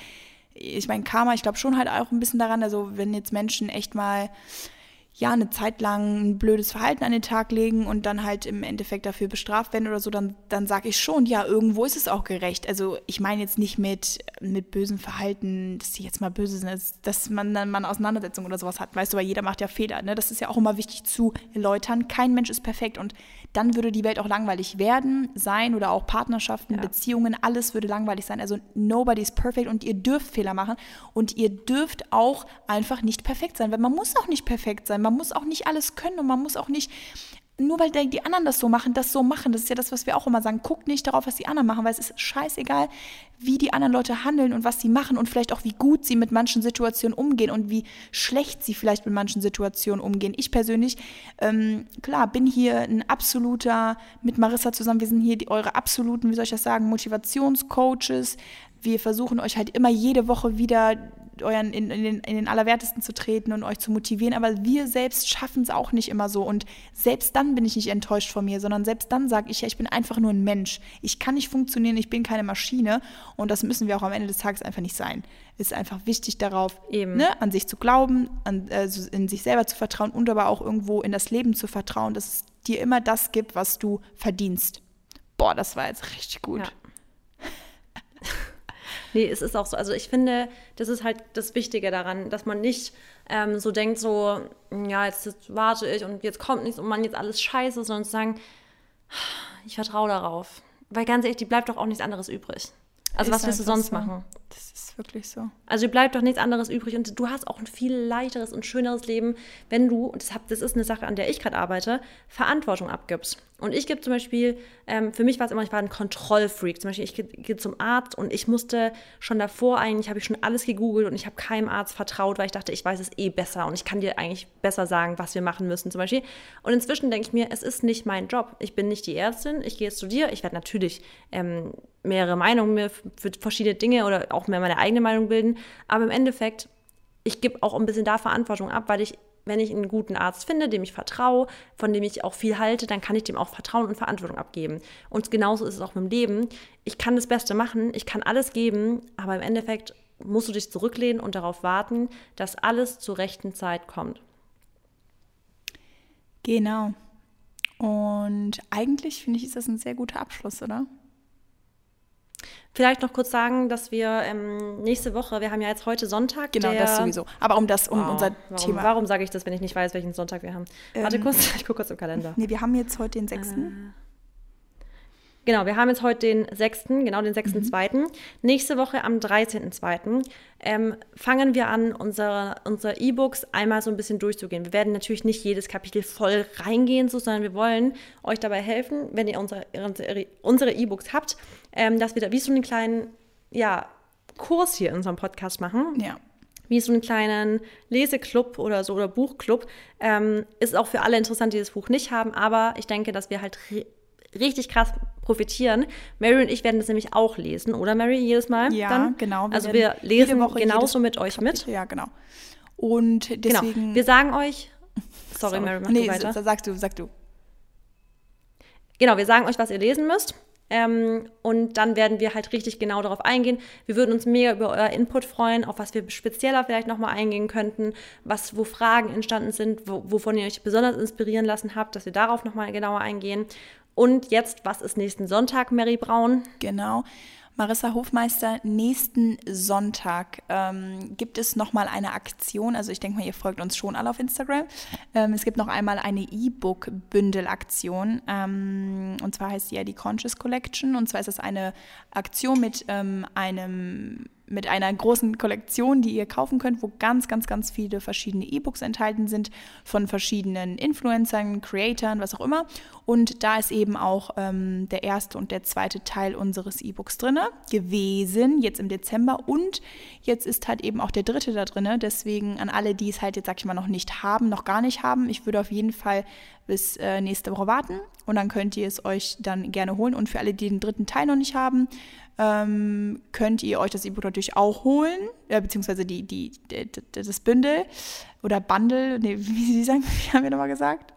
Speaker 1: ich meine, Karma, ich glaube schon halt auch ein bisschen daran, also wenn jetzt Menschen echt mal ja, eine Zeit lang ein blödes Verhalten an den Tag legen und dann halt im Endeffekt dafür bestraft werden oder so, dann, dann sage ich schon, ja, irgendwo ist es auch gerecht. Also ich meine jetzt nicht mit, mit bösem Verhalten, dass sie jetzt mal böse sind, dass man dann mal eine Auseinandersetzung oder sowas hat. Weißt du, weil jeder macht ja Fehler. Ne? Das ist ja auch immer wichtig zu erläutern. Kein Mensch ist perfekt und dann würde die Welt auch langweilig werden, sein oder auch Partnerschaften, ja. Beziehungen, alles würde langweilig sein. Also nobody is perfect und ihr dürft Fehler machen und ihr dürft auch einfach nicht perfekt sein, weil man muss auch nicht perfekt sein. Man muss auch nicht alles können und man muss auch nicht nur weil die anderen das so machen, das so machen. Das ist ja das, was wir auch immer sagen. Guckt nicht darauf, was die anderen machen, weil es ist scheißegal, wie die anderen Leute handeln und was sie machen und vielleicht auch, wie gut sie mit manchen Situationen umgehen und wie schlecht sie vielleicht mit manchen Situationen umgehen. Ich persönlich, ähm, klar, bin hier ein absoluter, mit Marissa zusammen, wir sind hier die, eure absoluten, wie soll ich das sagen, Motivationscoaches. Wir versuchen euch halt immer jede Woche wieder euren, in, in, den, in den Allerwertesten zu treten und euch zu motivieren. Aber wir selbst schaffen es auch nicht immer so. Und selbst dann bin ich nicht enttäuscht von mir, sondern selbst dann sage ich ja, ich bin einfach nur ein Mensch. Ich kann nicht funktionieren, ich bin keine Maschine. Und das müssen wir auch am Ende des Tages einfach nicht sein. Es ist einfach wichtig darauf, ne, an sich zu glauben, an, also in sich selber zu vertrauen und aber auch irgendwo in das Leben zu vertrauen, dass es dir immer das gibt, was du verdienst. Boah, das war jetzt richtig gut. Ja.
Speaker 2: Nee, es ist auch so. Also ich finde, das ist halt das Wichtige daran, dass man nicht ähm, so denkt, so, ja, jetzt, jetzt, warte ich und jetzt kommt nichts und man jetzt alles scheiße, sondern zu sagen, ich vertraue darauf. Weil ganz ehrlich, die bleibt doch auch nichts anderes übrig. Also ist was willst du sonst so. machen?
Speaker 1: Das ist wirklich so.
Speaker 2: Also bleibt doch nichts anderes übrig und du hast auch ein viel leichteres und schöneres Leben, wenn du, und das, hab, das ist eine Sache, an der ich gerade arbeite, Verantwortung abgibst. Und ich gebe zum Beispiel, ähm, für mich war es immer, ich war ein Kontrollfreak. Zum Beispiel, ich gehe zum Arzt und ich musste schon davor eigentlich, habe ich schon alles gegoogelt und ich habe keinem Arzt vertraut, weil ich dachte, ich weiß es eh besser und ich kann dir eigentlich besser sagen, was wir machen müssen zum Beispiel. Und inzwischen denke ich mir, es ist nicht mein Job. Ich bin nicht die Ärztin, ich gehe jetzt zu dir. Ich werde natürlich ähm, mehrere Meinungen mir für verschiedene Dinge oder auch mehr meine eigene Meinung bilden. Aber im Endeffekt, ich gebe auch ein bisschen da Verantwortung ab, weil ich wenn ich einen guten Arzt finde, dem ich vertraue, von dem ich auch viel halte, dann kann ich dem auch Vertrauen und Verantwortung abgeben. Und genauso ist es auch mit dem Leben. Ich kann das Beste machen, ich kann alles geben, aber im Endeffekt musst du dich zurücklehnen und darauf warten, dass alles zur rechten Zeit kommt.
Speaker 1: Genau. Und eigentlich finde ich, ist das ein sehr guter Abschluss, oder?
Speaker 2: Vielleicht noch kurz sagen, dass wir ähm, nächste Woche, wir haben ja jetzt heute Sonntag.
Speaker 1: Genau, das sowieso. Aber um das, um oh, unser
Speaker 2: warum,
Speaker 1: Thema.
Speaker 2: Warum sage ich das, wenn ich nicht weiß, welchen Sonntag wir haben? Ähm, Warte kurz, ich gucke kurz im Kalender.
Speaker 1: Nee, wir haben jetzt heute den 6. Äh,
Speaker 2: Genau, wir haben jetzt heute den 6., genau den 6.2. Mhm. Nächste Woche am 13.2. Ähm, fangen wir an, unsere, unsere E-Books einmal so ein bisschen durchzugehen. Wir werden natürlich nicht jedes Kapitel voll reingehen, so, sondern wir wollen euch dabei helfen, wenn ihr unsere, unsere E-Books habt, ähm, dass wir da wie so einen kleinen ja, Kurs hier in unserem Podcast machen.
Speaker 1: Ja
Speaker 2: wie so einen kleinen Leseclub oder so oder Buchclub. Ähm, ist auch für alle interessant, die das Buch nicht haben, aber ich denke, dass wir halt richtig krass profitieren. Mary und ich werden das nämlich auch lesen, oder Mary, jedes Mal?
Speaker 1: Ja,
Speaker 2: dann?
Speaker 1: genau.
Speaker 2: Wir also wir lesen genauso mit euch Kapitel,
Speaker 1: mit. Ja, genau. Und genau. deswegen...
Speaker 2: Genau. Wir sagen euch... Sorry, Sorry. Mary, mach nee, du weiter.
Speaker 1: Sagst du, sag du.
Speaker 2: Genau, wir sagen euch, was ihr lesen müsst. Ähm, und dann werden wir halt richtig genau darauf eingehen. Wir würden uns mega über euer Input freuen, auf was wir spezieller vielleicht nochmal eingehen könnten, was, wo Fragen entstanden sind, wo, wovon ihr euch besonders inspirieren lassen habt, dass wir darauf nochmal genauer eingehen. Und jetzt, was ist nächsten Sonntag, Mary Braun?
Speaker 1: Genau. Marissa Hofmeister, nächsten Sonntag ähm, gibt es nochmal eine Aktion. Also ich denke mal, ihr folgt uns schon alle auf Instagram. Ähm, es gibt noch einmal eine E-Book-Bündel-Aktion. Ähm, und zwar heißt die ja die Conscious Collection. Und zwar ist es eine Aktion mit ähm, einem mit einer großen Kollektion, die ihr kaufen könnt, wo ganz, ganz, ganz viele verschiedene E-Books enthalten sind von verschiedenen Influencern, Creatoren, was auch immer. Und da ist eben auch ähm, der erste und der zweite Teil unseres E-Books drin gewesen, jetzt im Dezember. Und jetzt ist halt eben auch der dritte da drin. Deswegen an alle, die es halt jetzt, sag ich mal, noch nicht haben, noch gar nicht haben, ich würde auf jeden Fall bis äh, nächste Woche warten und dann könnt ihr es euch dann gerne holen. Und für alle, die den dritten Teil noch nicht haben, ähm, könnt ihr euch das E-Book natürlich auch holen, äh, beziehungsweise die, die, die, das Bündel oder Bundle, nee, wie Sie sagen, wie haben wir nochmal gesagt?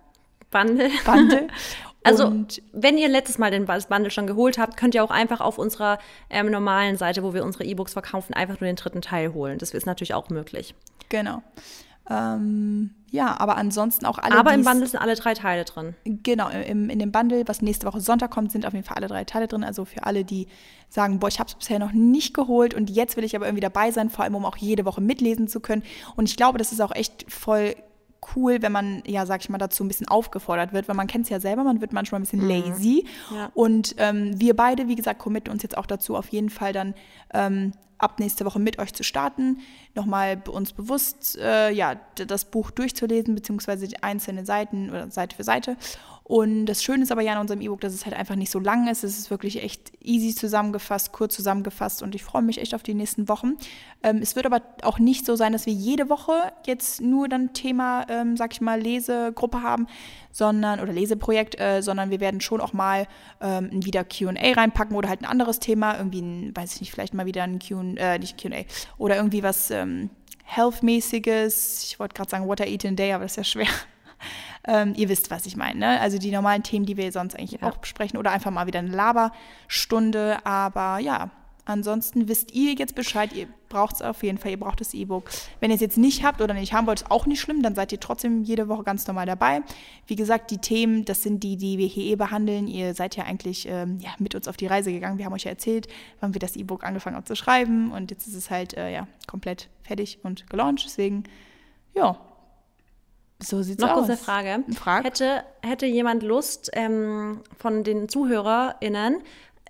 Speaker 2: Bundle.
Speaker 1: Bundle.
Speaker 2: Also, und wenn ihr letztes Mal den Bundle schon geholt habt, könnt ihr auch einfach auf unserer ähm, normalen Seite, wo wir unsere E-Books verkaufen, einfach nur den dritten Teil holen. Das ist natürlich auch möglich.
Speaker 1: Genau. Ähm, ja, aber ansonsten auch alle.
Speaker 2: Aber im Bundle sind alle drei Teile drin.
Speaker 1: Genau, im, in dem Bundle, was nächste Woche Sonntag kommt, sind auf jeden Fall alle drei Teile drin. Also für alle, die sagen, boah, ich habe es bisher noch nicht geholt und jetzt will ich aber irgendwie dabei sein, vor allem um auch jede Woche mitlesen zu können. Und ich glaube, das ist auch echt voll cool, wenn man, ja, sag ich mal, dazu ein bisschen aufgefordert wird, weil man kennt es ja selber, man wird manchmal ein bisschen mhm. lazy. Ja. Und ähm, wir beide, wie gesagt, committen uns jetzt auch dazu, auf jeden Fall dann ähm, ab nächste Woche mit euch zu starten, nochmal uns bewusst äh, ja, das Buch durchzulesen, beziehungsweise die einzelnen Seiten oder Seite für Seite. Und das Schöne ist aber ja in unserem E-Book, dass es halt einfach nicht so lang ist. Es ist wirklich echt easy zusammengefasst, kurz zusammengefasst und ich freue mich echt auf die nächsten Wochen. Ähm, es wird aber auch nicht so sein, dass wir jede Woche jetzt nur dann Thema, ähm, sag ich mal, Lesegruppe haben, sondern oder Leseprojekt, äh, sondern wir werden schon auch mal ähm, wieder QA reinpacken oder halt ein anderes Thema, irgendwie ein, weiß ich nicht, vielleicht mal wieder ein QA, äh, nicht QA, oder irgendwie was ähm, Health-mäßiges. Ich wollte gerade sagen, What I Eat in a Day, aber das ist ja schwer. Ähm, ihr wisst, was ich meine. Ne? Also die normalen Themen, die wir sonst eigentlich ja. auch besprechen oder einfach mal wieder eine Laberstunde. Aber ja, ansonsten wisst ihr jetzt Bescheid. Ihr braucht es auf jeden Fall. Ihr braucht das E-Book. Wenn ihr es jetzt nicht habt oder nicht haben wollt, ist auch nicht schlimm. Dann seid ihr trotzdem jede Woche ganz normal dabei. Wie gesagt, die Themen, das sind die, die wir hier eh behandeln. Ihr seid ja eigentlich ähm, ja, mit uns auf die Reise gegangen. Wir haben euch ja erzählt, wann wir das E-Book angefangen haben zu schreiben. Und jetzt ist es halt äh, ja, komplett fertig und gelauncht. Deswegen, ja, so sieht's
Speaker 2: Noch
Speaker 1: aus.
Speaker 2: kurz eine Frage. Frag. Hätte, hätte jemand Lust ähm, von den ZuhörerInnen,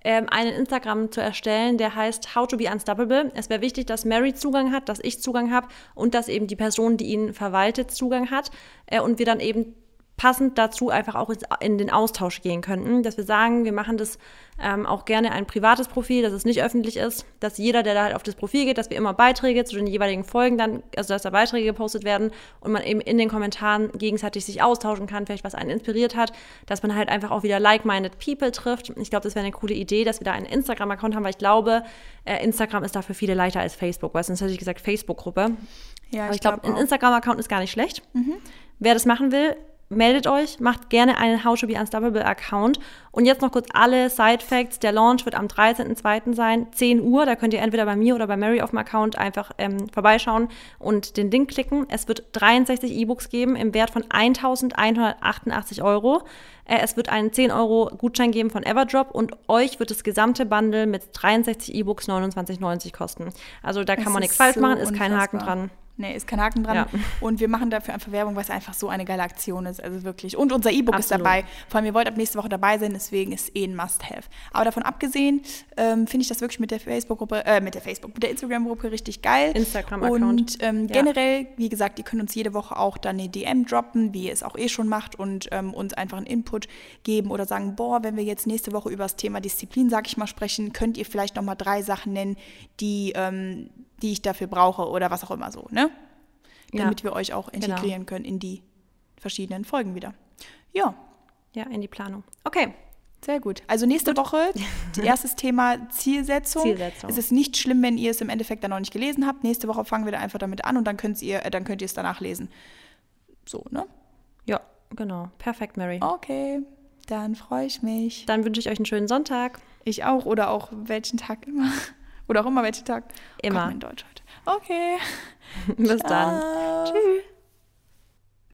Speaker 2: ähm, einen Instagram zu erstellen, der heißt How to be Unstoppable. Es wäre wichtig, dass Mary Zugang hat, dass ich Zugang habe und dass eben die Person, die ihn verwaltet, Zugang hat. Äh, und wir dann eben passend dazu einfach auch in den Austausch gehen könnten, dass wir sagen, wir machen das ähm, auch gerne ein privates Profil, dass es nicht öffentlich ist, dass jeder, der da halt auf das Profil geht, dass wir immer Beiträge zu den jeweiligen Folgen dann, also dass da Beiträge gepostet werden und man eben in den Kommentaren gegenseitig sich austauschen kann, vielleicht was einen inspiriert hat, dass man halt einfach auch wieder like-minded People trifft. Ich glaube, das wäre eine coole Idee, dass wir da einen Instagram-Account haben, weil ich glaube, äh, Instagram ist dafür viele leichter als Facebook, weil sonst hätte ich gesagt Facebook-Gruppe. Ja, ich, ich glaube, glaub, ein Instagram-Account ist gar nicht schlecht. Mhm. Wer das machen will, meldet euch, macht gerne einen How to be Unstoppable Account. Und jetzt noch kurz alle Side Facts. Der Launch wird am 13.02. sein, 10 Uhr. Da könnt ihr entweder bei mir oder bei Mary auf dem Account einfach ähm, vorbeischauen und den Link klicken. Es wird 63 E-Books geben im Wert von 1188 Euro. Äh, es wird einen 10 Euro Gutschein geben von Everdrop und euch wird das gesamte Bundle mit 63 E-Books 29,90 kosten. Also da kann das man nichts falsch so machen, ist kein Haken dran.
Speaker 1: Nee, ist kein Haken dran. Ja. Und wir machen dafür einfach Werbung, weil es einfach so eine geile Aktion ist. Also wirklich. Und unser E-Book ist dabei. Vor allem, ihr wollt ab nächste Woche dabei sein, deswegen ist eh ein Must-Have. Aber davon abgesehen, ähm, finde ich das wirklich mit der Facebook-Gruppe, äh, mit der Facebook, mit der Instagram-Gruppe richtig geil.
Speaker 2: Instagram-Account.
Speaker 1: Und ähm, ja. generell, wie gesagt, ihr könnt uns jede Woche auch dann eine DM droppen, wie ihr es auch eh schon macht und ähm, uns einfach einen Input geben oder sagen, boah, wenn wir jetzt nächste Woche über das Thema Disziplin, sag ich mal, sprechen, könnt ihr vielleicht nochmal drei Sachen nennen, die ähm, die ich dafür brauche oder was auch immer so, ne? Damit ja, wir euch auch genau. integrieren genau. können in die verschiedenen Folgen wieder. Ja.
Speaker 2: Ja, in die Planung. Okay.
Speaker 1: Sehr gut. Also nächste gut. Woche, erstes Thema Zielsetzung. Zielsetzung. Es ist nicht schlimm, wenn ihr es im Endeffekt dann noch nicht gelesen habt. Nächste Woche fangen wir da einfach damit an und dann könnt ihr, äh, dann könnt ihr es danach lesen. So, ne?
Speaker 2: Ja, genau. Perfekt, Mary.
Speaker 1: Okay, dann freue ich mich.
Speaker 2: Dann wünsche ich euch einen schönen Sonntag.
Speaker 1: Ich auch oder auch welchen Tag immer. Oder auch immer welchen Tag.
Speaker 2: Immer.
Speaker 1: Oh Gott, in Deutsch heute. Okay.
Speaker 2: Bis Ciao. dann. Tschüss.